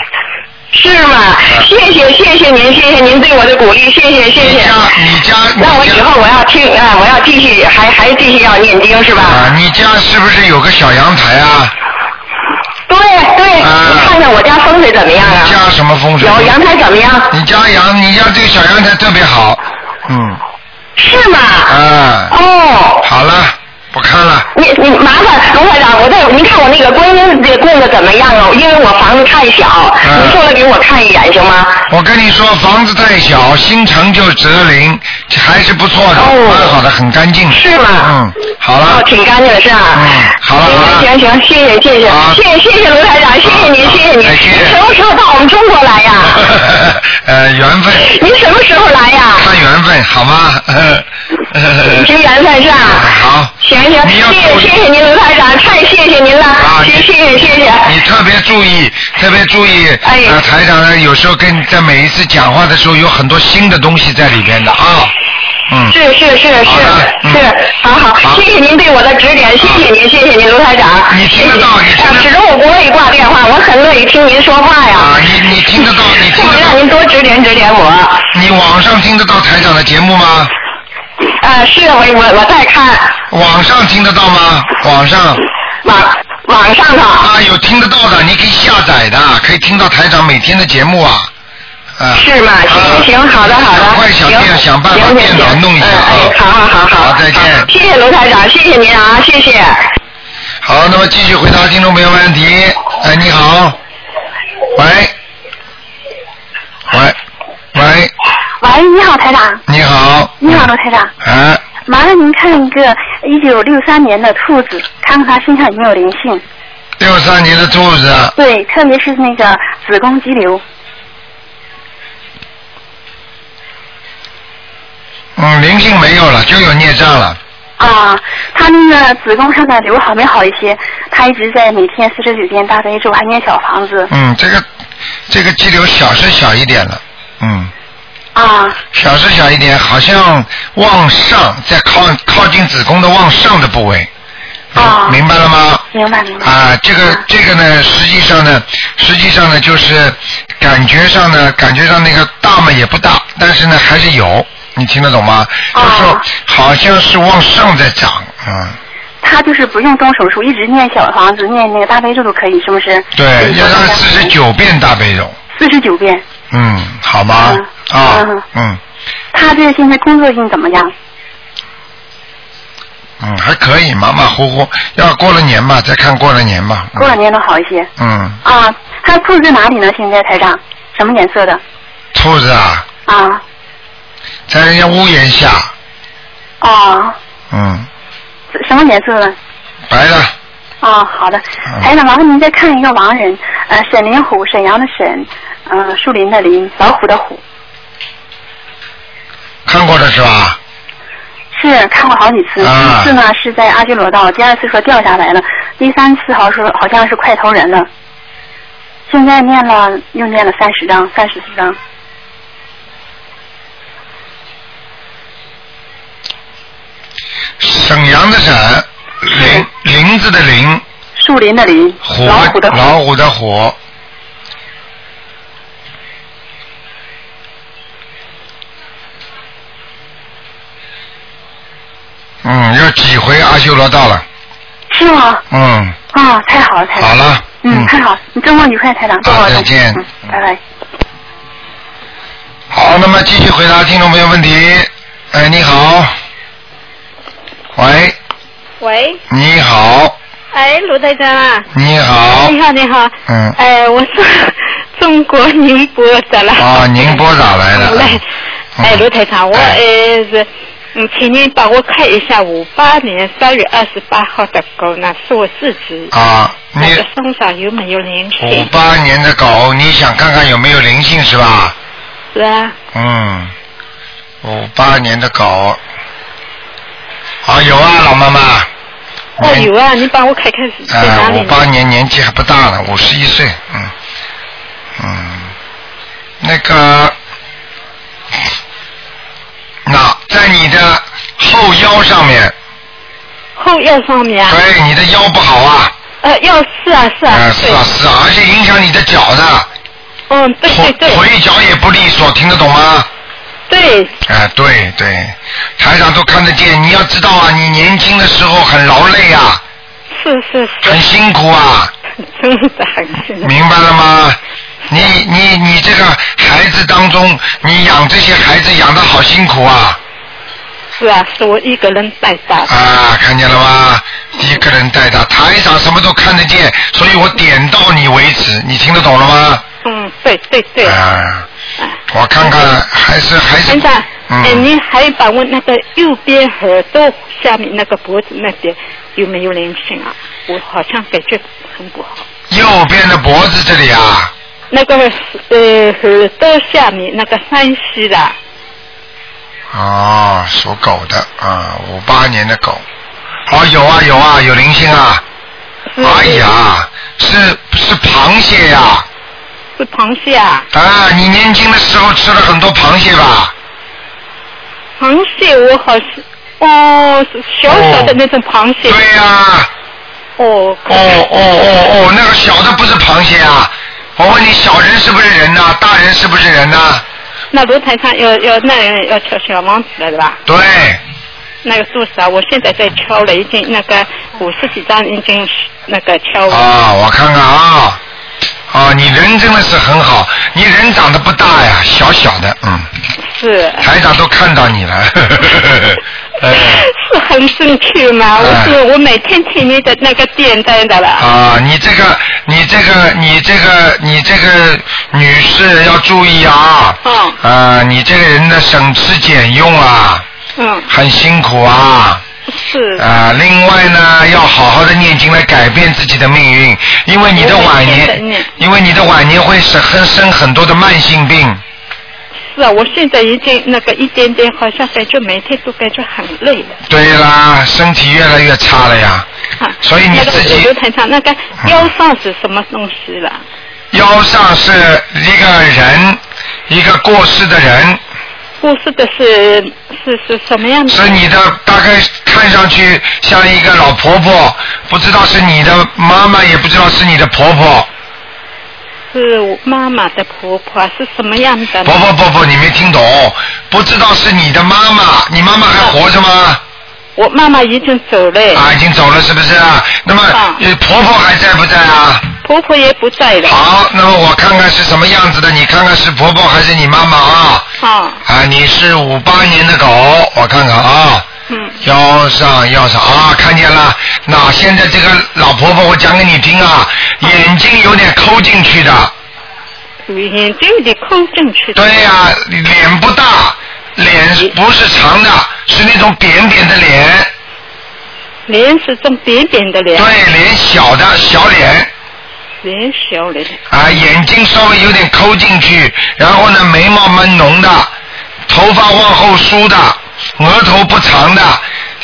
是吗？谢谢谢谢您，谢谢您对我的鼓励，谢谢谢谢。那我以后我要听啊，我要继续还还继续要念经是吧？啊，你家是不是有个小阳台啊？对对，啊你看看我家风水怎么样啊？你家什么风水？有阳台怎么样？你家阳，你家这个小阳台特别好，嗯，是吗？啊，哦。好了。你你麻烦卢台长，我这您看我那个观音这供的怎么样啊？因为我房子太小，嗯您过来给我看一眼行吗？我跟你说，房子太小，新城就折零，还是不错的，哦蛮好的，很干净。是吗嗯，好了哦了，，挺干净的是吧？嗯好了好了行行行，谢谢谢谢好谢谢谢谢卢台长，谢谢您好谢谢您。再见您什么时候到我们中国来呀？呃，缘分，您什么时候来呀？看缘分，好吗？凭缘分是吧？好，行行，你要谢谢谢谢您卢台长，太谢谢您了，啊，谢谢谢谢谢。你特别注意，特别注意。哎呃，台长呢，有时候跟在每一次讲话的时候，有很多新的东西在里边的啊。嗯。是是是是是，好好好，谢谢您对我的指点，谢谢您，谢谢您，卢台长。你听得到你听始终我不乐意挂电话，我很乐意听您说话呀。啊，你你听得到？你听得到？让您多指点指点我。你网上听得到台长的节目吗？呃，是我我我在看网上听得到吗？网上网网上的。啊，有听得到的，你可以下载的，可以听到台长每天的节目啊。啊。是吗？行啊行行，好的好的。赶快想行电想办法电脑弄一下啊好好好好再见谢谢卢台长，谢谢您啊，谢谢。好，那么继续回答听众朋友问题。哎，你好，喂，喂，喂，你好，台长。你好。你好，罗台长。啊，麻烦您看一个一九六三年的兔子，看看它身上有没有灵性。六三年的兔子，对，特别是那个子宫肌瘤。嗯，灵性没有了，就有孽障了。啊，他那个子宫上的瘤好没好一些？他一直在每天四十九遍大悲咒，还念小房子。嗯，这个这个肌瘤小是小一点了，嗯，啊小是小一点，好像往上，在靠靠近子宫的往上的部位。啊明白了吗？明白明白。啊，这个这个呢，实际上呢，实际上呢，就是感觉上呢，感觉上那个大嘛也不大，但是呢还是有，你听得懂吗？啊就是说好像是往上在长，嗯，他就是不用动手术，一直念小房子，念那个大悲咒都可以，是不是？对，要让四十。九遍大悲咒，四十九遍。嗯，好吗？嗯啊嗯，嗯他这现在工作性怎么样？嗯，还可以，马马虎虎，要过了年吧，再看过了年吧。嗯过了年能好一些。嗯，啊，他兔子在哪里呢？现在台上，什么颜色的？兔子啊，啊在人家屋檐下，啊，嗯，什么颜色的？白的，啊，好的嗯。台长，麻烦您再看一个亡人，呃，沈林虎，沈阳的沈，呃，树林的林，老虎的虎，看过的是吧？是是看过好几次，啊第一次呢是在阿修罗道，第二次说掉下来了，第三次好说好像是快投人了。现在念了又念了三十章，三十四章。沈阳的沈，林林子的林，树林的林，虎老虎的虎，老虎的虎。嗯，要几回阿修罗道了？是吗？嗯，啊，太好了，太好了。好了，嗯，太好，你周末愉快，台长，周末好再见。嗯，拜拜。好，那么继续回答听众朋友问题。哎，你好，喂，喂，你好，哎，卢台长啊，你好，你好，你好，嗯，哎，我是中国宁波的了。啊，宁波咋来的。来，嗯。哎，卢台长，我哎。呃是，嗯，请您帮我看一下五八年三月二十八号的狗呢，是我自己，啊，你身上有没有灵性五性？八年的狗，你想看看有没有灵性是吧？是啊，嗯，五八年的狗，啊有啊，老妈妈。哦有啊，你帮我看看是在哪哎，里呢？五八年年纪还不大呢，五十一岁，嗯，嗯，那个，那在你的后腰上面，后腰上面啊？对，你的腰不好啊，呃，腰是啊是啊，是啊是啊，而且影响你的脚的，嗯，对对腿对腿脚也不利索，听得懂吗？对，哎，对对，台上都看得见。你要知道啊，你年轻的时候很劳累啊，是是是很，辛苦啊，真的很辛苦。明白了吗？你你你这个孩子当中，你养这些孩子养的好辛苦啊是啊，是我一个人带大的。啊，看见了吗？一个人带大，台上什么都看得见，所以我点到你为止，你听得懂了吗？嗯，对对对。啊，啊我看看还是还是先生，嗯哎，你还把我那个右边耳朵下面那个脖子那边有没有灵性啊？我好像感觉很不好。右边的脖子这里啊，那个呃耳朵下面那个山西的，哦，属狗的啊，五八年的狗，哦，有啊有啊，有灵性啊，是哎呀，是是螃蟹呀、是螃蟹啊，啊，你年轻的时候吃了很多螃蟹吧？螃蟹我好像哦小小的那种螃蟹。对呀、哦。哦哦哦哦，那个小的不是螃蟹啊。我问你，小人是不是人呐、大人是不是人呐、那楼台上要要那人要敲小王子了是吧？对，那个多少？我现在在敲了，已经那个五十几张已经那个敲了。啊，我看看啊，啊，你人真的是很好，你人长得不大呀，小小的，嗯，是。台长都看到你了，哎 是很正确嘛？我是我每天听你的那个电台的了。啊，你这个，你这个，你这个，你这个女士要注意啊，嗯啊，你这个人的省吃俭用啊，嗯，很辛苦啊。是。啊，另外呢，要好好的念经来改变自己的命运，因为你的晚年，因为你的晚年会生很生很多的慢性病。是啊，我现在已经那个一点点，好像感觉每天都感觉很累了。对啦，身体越来越差了呀。啊，所以你自己那个台上那个腰上是什么东西了？腰上是一个人，一个过世的人，过世的是是是什么样的？是你的，大概看上去像一个老婆婆，不知道是你的妈妈，也不知道是你的婆婆。是我妈妈的婆婆啊是什么样的呢？不不不不，你没听懂，不知道是你的妈妈，你妈妈还活着吗？我妈妈已经走了，啊，已经走了是不是啊？那么婆婆还在不在啊？婆婆也不在了。好，那么我看看是什么样子的，你看看是婆婆还是你妈妈啊？啊，啊，你是五八年的狗，我看看啊。嗯，腰上腰上啊，看见了。那现在这个老婆婆，我讲给你听啊，眼睛有点抠进去的。眼睛有点抠进去的。对呀、脸不大，脸不是长的，是那种扁扁的脸。脸是这种扁扁的脸。对，脸小的小脸。脸小脸。啊，眼睛稍微有点抠进去，然后呢，眉毛蛮浓的，头发往后梳的，额头不长的，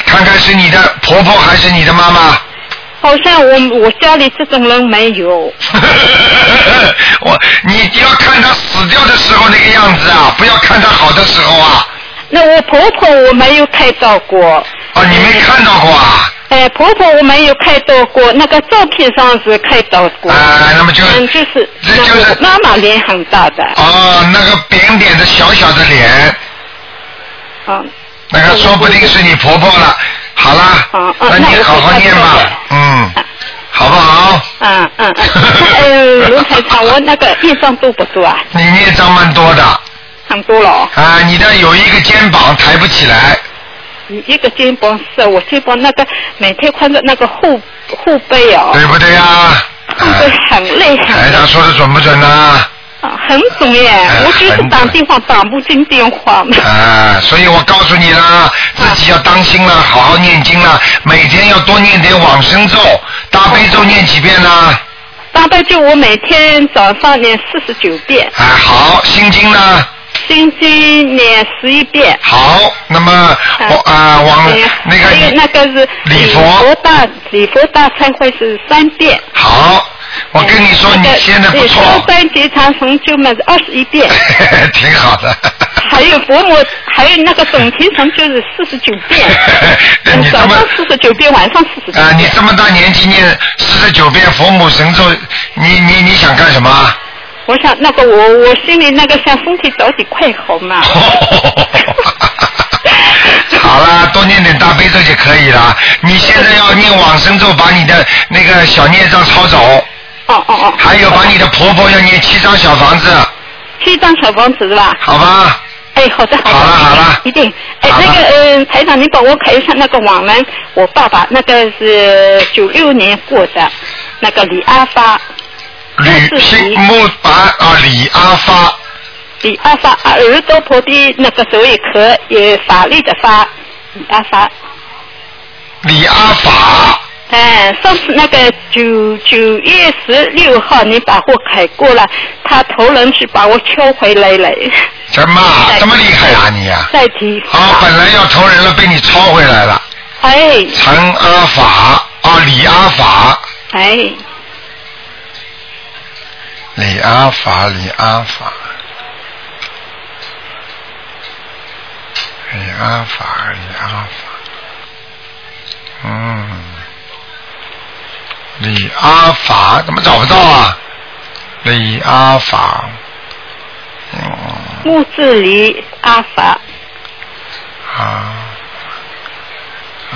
看看是你的婆婆还是你的妈妈？好像我我家里这种人没有。我你要看他死掉的时候那个样子啊，不要看他好的时候啊。那我婆婆我没有看到过。哦，你没看到过啊？哎，婆婆我没有看到过，那个照片上是看到过。啊，那么就嗯，就是这就是妈妈脸很大的。哦，那个扁扁的小小的脸，啊。那个说不定是你婆婆了。好啦，啊那你好好念吧，嗯，好不好？嗯嗯嗯。呃，卢台长，我那个业障多不多啊？你孽障蛮多的很多了哦。啊，你的有一个肩膀抬不起来，一个肩膀是我肩膀那个每天看着那个后后背哦，对不对呀？后背很累很累台长说的准不准呢？啊，很准耶！哎我就是打电话打不进电话嘛。啊，所以我告诉你啦，自己要当心了，好好念经了，每天要多念点往生咒，大悲咒念几遍呢？大悲咒我每天早上念四十九遍，哎，好，心经呢？心经念十一遍。好，那么我啊往那个那个是礼佛大礼佛大忏悔是三遍。好，我跟你说，你现在不错，消灾吉祥神咒嘛是二十一遍，挺好的。还有佛母，还有那个总提成就是四十九遍，早上四十九遍，晚上四十九啊，遍。你这么大年纪念四十九遍佛母神咒，你你你想干什么？我想那个我我心里那个想身体早点快好嘛。好了，多念点大悲咒就可以了。你现在要念往生咒，把你的那个小孽障抄走。哦哦哦。还有把你的婆婆要念七张小房子，七张小房子是吧？好吧？哎，好的，好的，好了好了一定。哎，好那个，嗯，台长，你帮我看一下那个网文，我爸爸那个是九六年过的，那个李阿发，吕姓木把啊李阿发，李阿发，啊耳朵婆的那个手一壳，也法律的发，李阿发。李阿法，哎，上次那个九九月十六号你把货开过了，他头人去把我敲回来了。什么？这么厉害啊你呀、再提。啊，本来要投人了，被你抄回来了。哎。陈阿法啊，李阿法，哎，李阿法，李阿法，李阿法，李阿法，嗯，李阿法怎么找不到啊？李阿法，嗯。木字李阿法。啊，啊，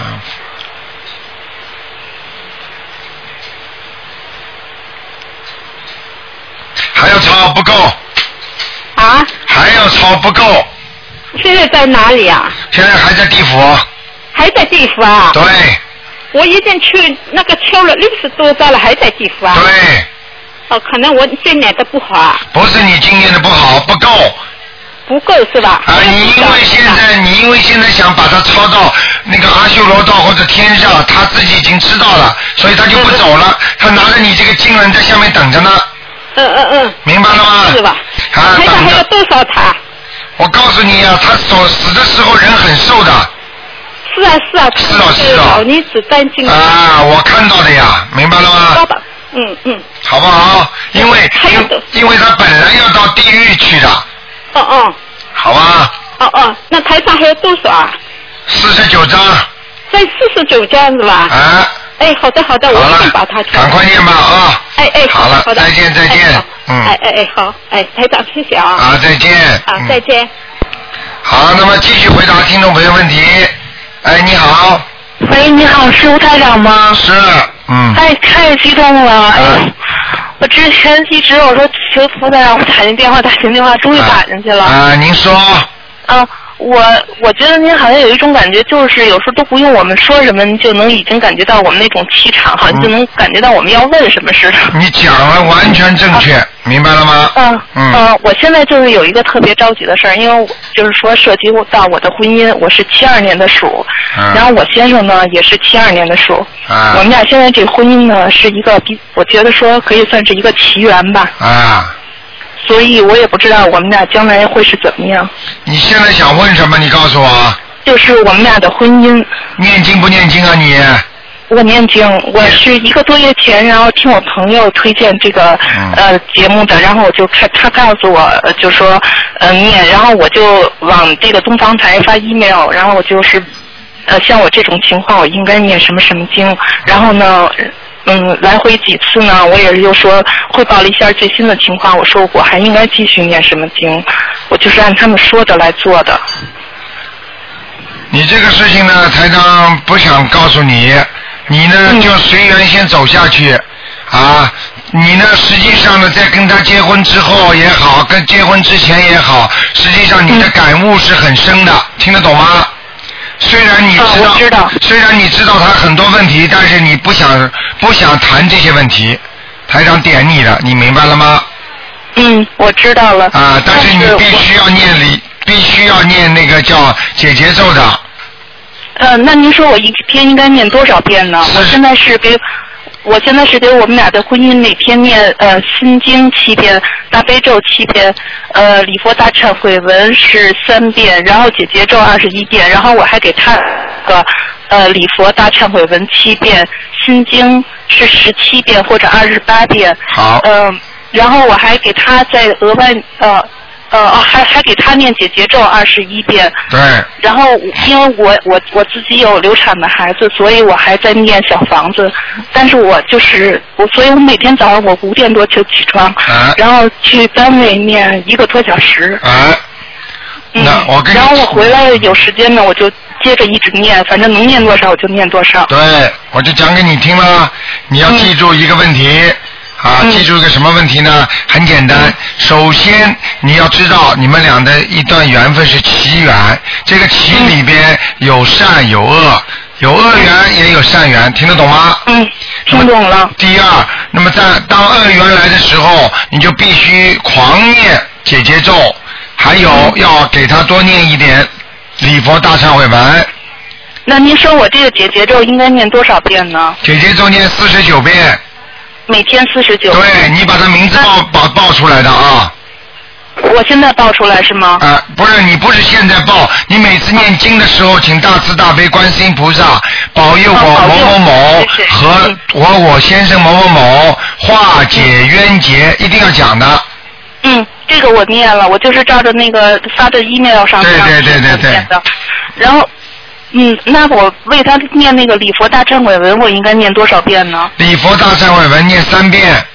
还要抄不够，啊？还要抄不够，现在在哪里啊？现在还在地府。还在地府啊？对我已经去那个敲了六十多张了，还在地府啊？对，哦，可能我经验的不好啊，不是你经验的不好，不够不够是吧？啊！你因为现在你因为现在想把它抄到那个阿修罗道或者天上，他自己已经知道了，所以他就不走了，他拿着你这个经文在下面等着呢，嗯嗯嗯。明白了吗？是吧？啊，台长还有。多少他？我告诉你啊，他走死的时候人很瘦的是啊是啊，是啊是啊老年子担惊啊，我看到的呀，明白了吗？爸爸，嗯嗯，好不好？因为因还有的因为他本来要到地狱去的，哦哦好吧？哦哦，那台上还有多少啊？四十九张，在四十九张是吧？啊，哎，好的好的，我一定把它，赶快念吧啊！哎哎，好了好的，再见再见嗯哎哎哎，好，哎，台长谢谢啊。啊，再见。好，嗯再见。好，那么继续回答听众朋友问题。哎，你好，喂，你好，是吴台长吗？是，嗯，哎太激动了，哎，我之前一直我说求菩萨让我打进电话，打进电话，终于打进去了。啊，您说，啊，我我觉得您好像有一种感觉，就是有时候都不用我们说什么，您就能已经感觉到我们那种气场，好像就能感觉到我们要问什么似的。你讲了完全正确，明白了吗？嗯嗯。呃我现在就是有一个特别着急的事儿，因为就是说涉及到我的婚姻，我是七二年的鼠，嗯。然后我先生呢也是七二年的鼠，啊我们俩现在这婚姻呢是一个比我觉得说可以算是一个奇缘吧，啊，所以我也不知道我们俩将来会是怎么样。你现在想问什么？你告诉我。就是我们俩的婚姻。念经不念经啊你？我念经，我是一个多月前，然后听我朋友推荐这个、嗯呃节目的，然后我就看他告诉我，呃就说呃念，然后我就往这个东方台发 email，然后我就是呃像我这种情况，我应该念什么什么经，然后呢。嗯，来回几次呢？我也是又说汇报了一下最新的情况。我说我还应该继续念什么经，我就是按他们说的来做的。你这个事情呢，台长不想告诉你，你呢嗯就随缘先走下去，啊，你呢实际上呢，在跟他结婚之后也好，跟结婚之前也好，实际上你的感悟是很深的，听得懂吗？虽然你知道，啊知道虽然你知道他很多问题，但是你不想不想谈这些问题，台长点你的，你明白了吗？嗯，我知道了。啊，但是你必须要念礼，必须要念那个叫解节奏的。呃，那您说我一天应该念多少遍呢？我现在是给，我现在是给我们俩的婚姻每天念呃心经七遍，大悲咒七遍，呃礼佛大忏悔文是三遍，然后姐姐咒二十一遍，然后我还给他个呃礼佛大忏悔文七遍，心经是十七遍或者二十八遍。好。嗯、然后我还给他再额外呃呃哦还还给他念解结咒二十一遍。对，然后因为我我我自己有流产的孩子，所以我还在念小房子。但是我就是我，所以我每天早上我五点多就起床，啊然后去单位念一个多小时。啊，那我跟然后我回来有时间呢，我就接着一直念，反正能念多少我就念多少。对，我就讲给你听了。你要记住一个问题。啊，嗯记住一个什么问题呢？很简单，首先你要知道你们俩的一段缘分是奇缘，这个奇里边有善有恶，有恶缘也有善缘，听得懂吗？嗯，听懂了。第二，那么在当恶缘来的时候，你就必须狂念解结咒，还有嗯要给他多念一点礼佛大忏悔文，那您说我这个解结咒应该念多少遍呢？解结咒念四十九遍。每天四十九。对你把他名字报报报出来的啊。我现在报出来是吗？啊，不是，你不是现在报，你每次念经的时候，请大慈大悲观世音菩萨保佑我某某某和我我先生某某某化解冤结，一定要讲的。嗯，这个我念了，我就是照着那个发的 email 上对对对对对。然后，嗯，那我为他念那个礼佛大忏悔文，我应该念多少遍呢？礼佛大忏悔文念三遍，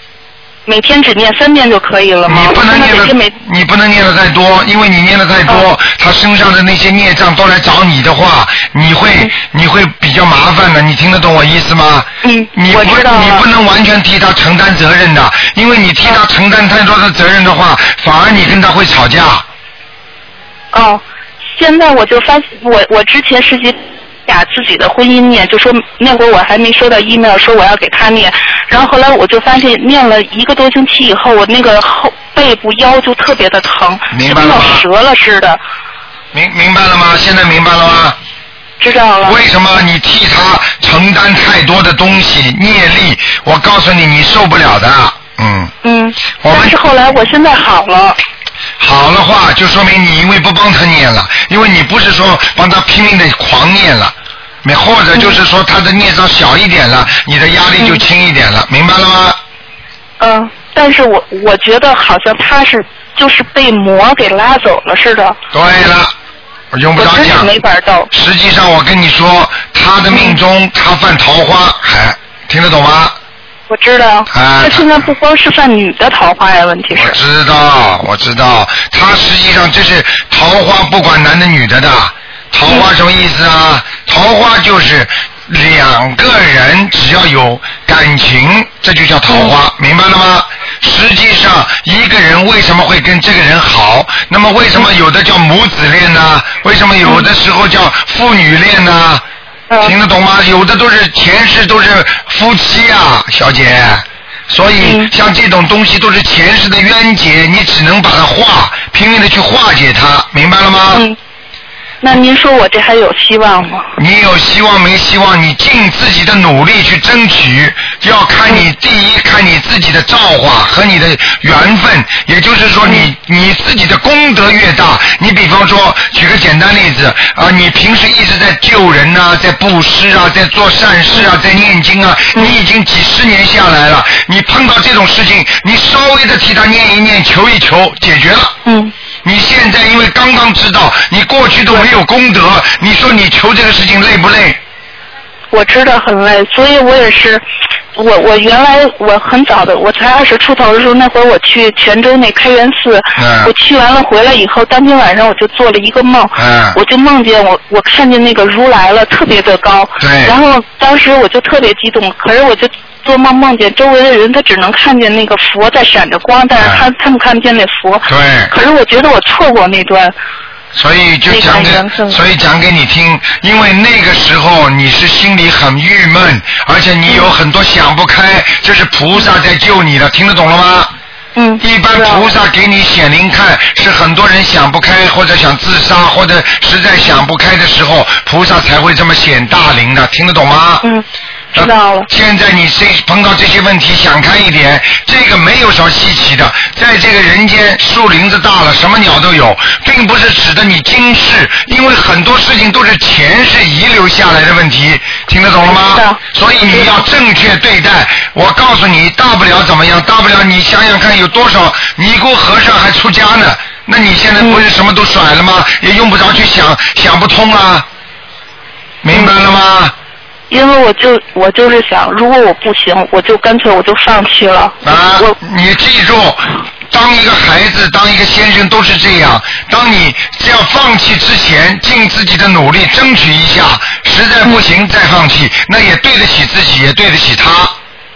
每天只念三遍就可以了吗？你不能念的，你不能念的太多，因为你念的太多，他身上的那些孽障都来找你的话，你会你会比较麻烦的。你听得懂我意思吗？嗯，你不你不能完全替他承担责任的，因为你替他承担太多的责任的话，反而你跟他会吵架。哦，现在我就发现，我我之前实际把自己的婚姻念，就说那会儿我还没收到 email 说我要给他念，然后后来我就发现念了一个多星期以后，我那个后背部腰就特别的疼，明白了吗折了似的。明明白了吗？现在明白了吗？知道了。为什么你替他承担太多的东西业力？我告诉你，你受不了的。嗯。嗯。我们但是后来我现在好了。好的话，就说明你因为不帮他念了，因为你不是说帮他拼命的狂念了，没或者就是说他的孽障小一点了，你的压力就轻一点了，明白了吗？嗯，但是我我觉得好像他是就是被魔给拉走了似的。对了，我用不着讲。没法斗。实际上，我跟你说，他的命中他犯桃花，还听得懂吗？我知道。啊他现在不光是犯女的桃花呀，问题是。我知道，我知道，他实际上这是桃花，不管男的女的的。桃花什么意思啊？桃花就是两个人只要有感情，这就叫桃花，明白了吗？实际上，一个人为什么会跟这个人好？那么为什么有的叫母子恋呢？为什么有的时候叫父女恋呢？听得懂吗？有的都是前世都是夫妻啊，小姐。所以像这种东西都是前世的冤结，你只能把它化，拼命的去化解它，明白了吗？那您说我这还有希望吗？你有希望没希望？你尽自己的努力去争取，要看你第一看你自己的造化和你的缘分，也就是说你你自己的功德越大，你比方说举个简单例子啊，你平时一直在救人呐、在布施啊，在做善事啊，在念经啊，你已经几十年下来了，你碰到这种事情，你稍微的替他念一念，求一求，解决了。嗯。你现在因为刚刚知道，你过去都没有功德，你说你求这个事情累不累？我知道很累，所以我也是，我我原来我很早的，我才二十出头的时候，那会儿我去泉州那开元寺，嗯我去完了回来以后，当天晚上我就做了一个梦，嗯我就梦见我我看见那个如来了，特别的高，对然后当时我就特别激动，可是我就。做梦梦见周围的人，他只能看见那个佛在闪着光，但是他、他们看不见那佛。对可是我觉得我错过那段。所以就讲给，所以讲给你听，因为那个时候你是心里很郁闷，而且你有很多想不开，这是菩萨在救你的，听得懂了吗？嗯。一般菩萨给你显灵看，是很多人想不开或者想自杀或者实在想不开的时候，菩萨才会这么显大灵的，听得懂吗？嗯。知道了。现在你这碰到这些问题，想开一点，这个没有什么稀奇的，在这个人间，树林子大了，什么鸟都有，并不是指的你今世，因为很多事情都是前世遗留下来的问题，听得懂了吗？所以你要正确对待。我告诉你，大不了怎么样？大不了你想想看，有多少尼姑和尚还出家呢？那你现在不是什么都甩了吗？也用不着去想，想不通啊，明白了吗？因为我就我就是想，如果我不行，我就干脆我就放弃了。啊，你记住，当一个孩子，当一个先生都是这样。当你这样放弃之前，尽自己的努力争取一下，实在不行再放弃，那也对得起自己，也对得起他。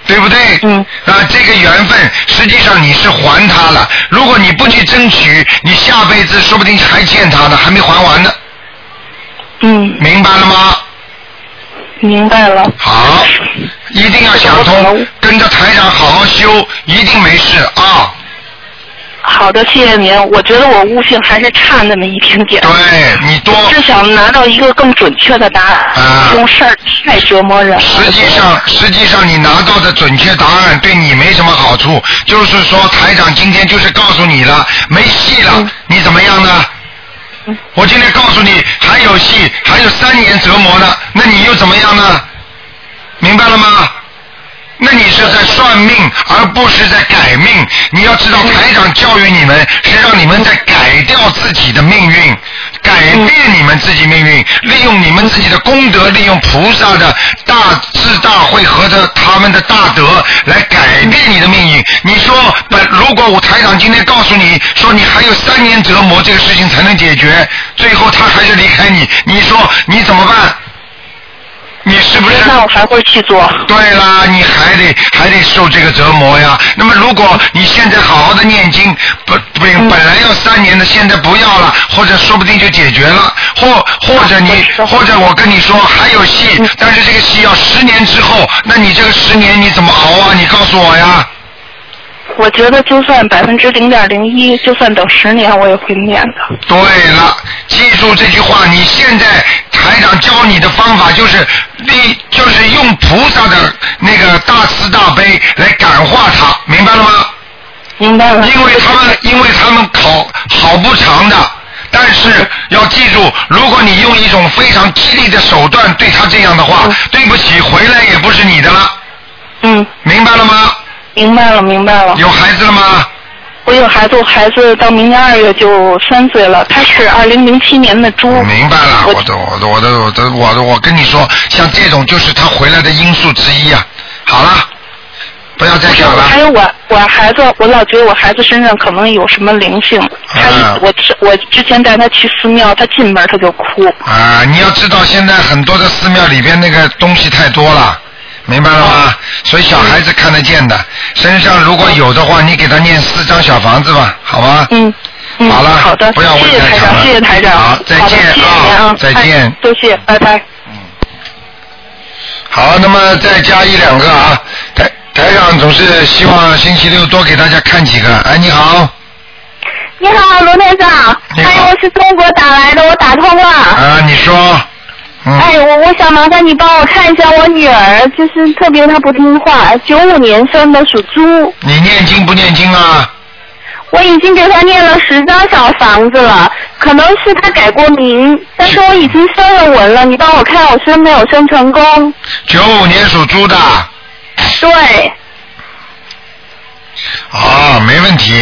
对不对？嗯。啊，这个缘分实际上你是还他了。如果你不去争取，你下辈子说不定还欠他呢，还没还完呢。嗯。明白了吗？明白了。好，一定要想通，跟着台长好好修，一定没事啊。好的，谢谢您。我觉得我悟性还是差那么一点点。对你多。是想拿到一个更准确的答案。啊。这种事儿太折磨人了。实际上，实际上你拿到的准确答案对你没什么好处，就是说台长今天就是告诉你了，没戏了，你怎么样呢？我今天告诉你还有戏，还有三年折磨呢，那你又怎么样呢？明白了吗？那你是在算命，而不是在改命。你要知道，台长教育你们是让你们在改掉自己的命运，改变你们自己命运，利用你们自己的功德，利用菩萨的大智大慧和的他们的大德来改变你的命运。你说，本如果我台长今天告诉你说你还有三年折磨这个事情才能解决，最后他还是离开你，你说你怎么办？你是不是？那我还会去做。对啦，你还得还得受这个折磨呀。那么如果你现在好好的念经，本本本来要三年的，现在不要了，或者说不定就解决了，或或者你或者我跟你说还有戏，但是这个戏要十年之后，那你这个十年你怎么熬啊？你告诉我呀。我觉得就算百分之零点零一，就算等十年，我也会念的。对了，记住这句话。你现在台长教你的方法就是利，就是用菩萨的那个大慈大悲来感化他，明白了吗？明白了。因为他们，因为他们考好不长的，但是要记住，如果你用一种非常激励的手段对他这样的话，对不起，回来也不是你的了。嗯。明白了吗？明白了，明白了。有孩子了吗？我有孩子，我孩子到明年二月就三岁了，他是二零零七年的猪。明白了，我的我的我的我的我的我跟你说，像这种就是他回来的因素之一啊。好了，不要再讲了。还有我我孩子，我老觉得我孩子身上可能有什么灵性。他啊我我之前带他去寺庙，他进门他就哭。啊，你要知道现在很多的寺庙里边那个东西太多了。明白了吗？所以小孩子看得见的，身上如果有的话，你给他念四张小房子吧，好吗？嗯。嗯好了，好的，不要问谢谢台长，太长了。谢谢台长。好，再见啊，再见哎。多谢，拜拜。好，那么再加一两个啊，台台长总是希望星期六多给大家看几个。哎，你好，你好，罗台长。哎，我是中国打来的，我打通了。啊，你说。嗯。哎，我我想麻烦你帮我看一下我女儿，就是特别她不听话，九五年生的，属猪。你念经不念经啊？我已经给她念了十张小房子了，可能是她改过名，但是我已经升了文了，你帮我看我升没有生成功？九五年属猪的。对。啊，没问题。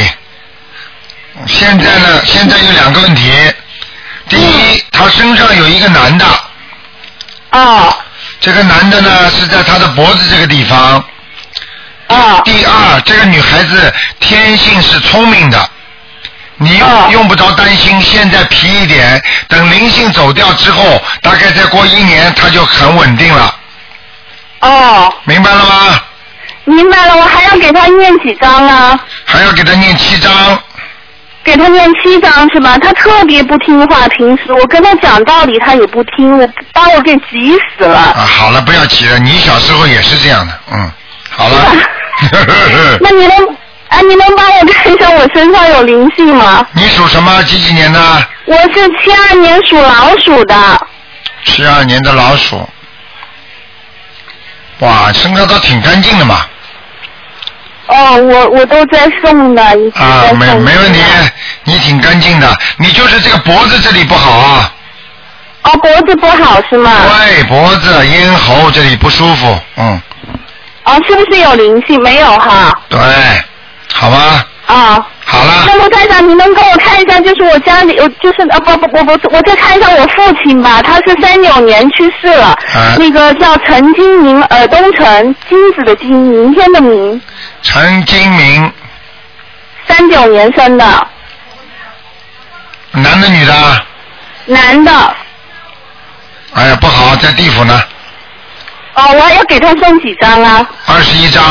现在呢，现在有两个问题。第一，她身上有一个男的。啊。这个男的呢是在他的脖子这个地方。啊。第二，这个女孩子天性是聪明的，你用用不着担心。现在皮一点，等灵性走掉之后，大概再过一年，她就很稳定了。哦。明白了吗？明白了，我还要给他念几张啊？还要给他念七张。给他念七章是吧？他特别不听话，平时我跟他讲道理他也不听，我把我给急死了。啊，好了，不要急了，你小时候也是这样的，嗯，好了。那你能，哎，你能帮我看一下我身上有灵性吗？你属什么？几几年的？我是七二年属老鼠的。七二年的老鼠。哇，身上倒挺干净的嘛。哦，我我都在送的，一直啊，没。没问题，你挺干净的，你就是这个脖子这里不好啊。哦，脖子不好是吗？对，脖子、咽喉这里不舒服，嗯，哦，是不是有灵性？没有哈。对，好吗？啊。好了。那么台长，你能给我看一下，就是我家里，我就是啊不不不我我再看一下我父亲吧，他是三九年去世了，啊那个叫陈金明，耳东城，金子的金，明天的明，陈金明，三九年生的，男的女的？男的。哎呀，不好，在地府呢，哦，我要给他送几张啊？二十一张。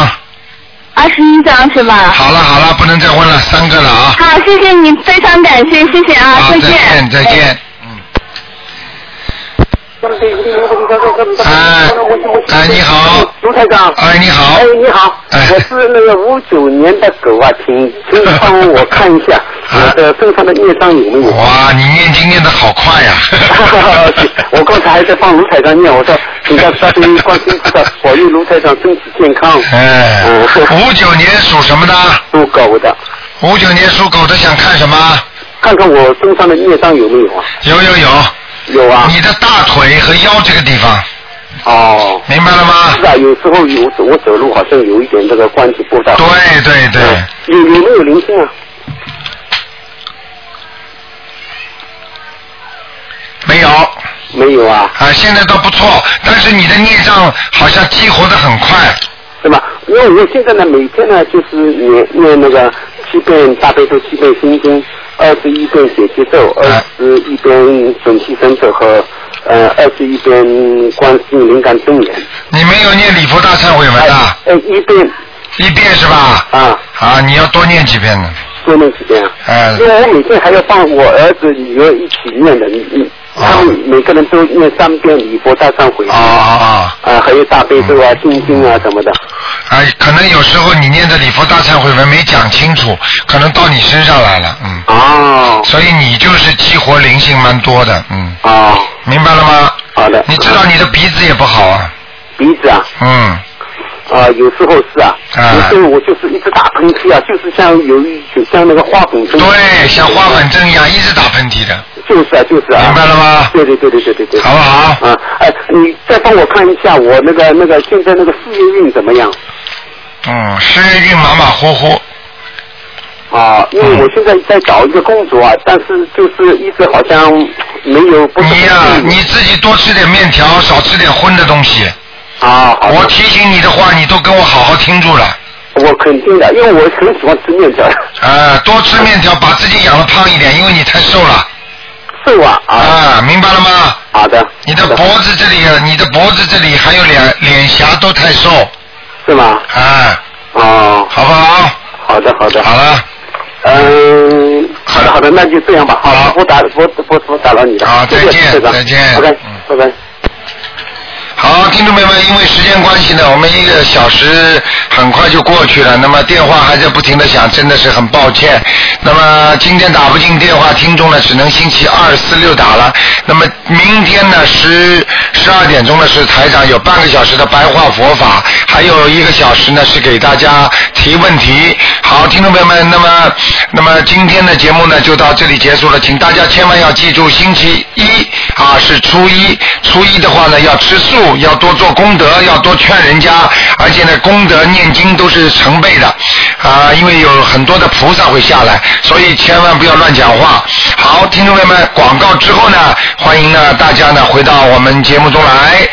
二十一张是吧？好了好了，不能再问了，三个了啊。好，谢谢你，非常感谢，谢谢啊，好，再再见再见。哎哎，你好。卢台长。哎，你好。哎，你好。我是那个五九年的狗啊，请请你帮我看一下我的身上的业障有没有。哇，你念经念的好快呀！我刚才还在帮卢台长念，我说请大大悲观世音菩萨保佑卢台长身体健康。哎，五九年属什么的？属狗的。五九年属狗的想看什么？看看我身上的业障有没有啊？有有有。有啊。你的大腿和腰这个地方。哦。明白了吗？是啊，有时候有我走路好像有一点这个关节不大。对对对。有有没有灵性啊？没有。没有啊。啊，现在倒不错，但是你的孽障好像激活的很快。对吧？因为我现在呢，每天呢就是念念那个七遍大悲咒、七遍心经、二十一遍解结咒、二十一遍准提神咒和呃二十一遍观世音灵感真言。你没有念礼佛大忏悔文啊？呃，一遍。一遍是吧？啊。啊，你要多念几遍呢。多念几遍啊？嗯。因为我每天还要帮我儿子、女儿一起念的，你你。他们每个人都念三遍礼佛大忏悔。啊啊啊！还有大悲咒啊、心经啊什么的。哎，可能有时候你念的礼佛大忏悔文没讲清楚，可能到你身上来了，嗯。哦。所以你就是激活灵性蛮多的，嗯。哦。明白了吗？好的。你知道你的鼻子也不好啊。鼻子啊。嗯。啊，有时候是啊，有时候我就是一直打喷嚏啊，就是像有一就像那个花粉症。对，像花粉症一样，一直打喷嚏的。就是啊，就是啊。明白了吗？对对对对对对对。好不好？啊，哎，你再帮我看一下我那个那个现在那个事业运怎么样？嗯，事业运马马虎虎。啊，因为我现在在找一个工作啊，但是就是一直好像没有。你呀、你自己多吃点面条，少吃点荤的东西。啊，我提醒你的话，你都跟我好好听住了。我肯定的，因为我很喜欢吃面条。啊，多吃面条，把自己养的胖一点，因为你太瘦了。瘦啊啊！明白了吗？好的。你的脖子这里，你的脖子这里还有脸脸颊都太瘦。是吗？啊。哦。好不好？好的，好的。好了。嗯，好的，好的，那就这样吧。好了，不打不不不打扰你了。好，再见，再见。OK，拜拜。好，听众朋友们，因为时间关系呢，我们一个小时很快就过去了。那么电话还在不停的响，真的是很抱歉。那么今天打不进电话，听众呢只能星期二、四、六打了。那么明天呢十十二点钟呢是台长有半个小时的白话佛法，还有一个小时呢是给大家提问题。好，听众朋友们，那么那么今天的节目呢就到这里结束了，请大家千万要记住，星期一啊是初一，初一的话呢要吃素，要多做功德，要多劝人家，而且呢功德念经都是成倍的啊，因为有很多的菩萨会下来，所以千万不要乱讲话。好，听众朋友们，广告之后呢，欢迎呢大家呢回到我们节目中来。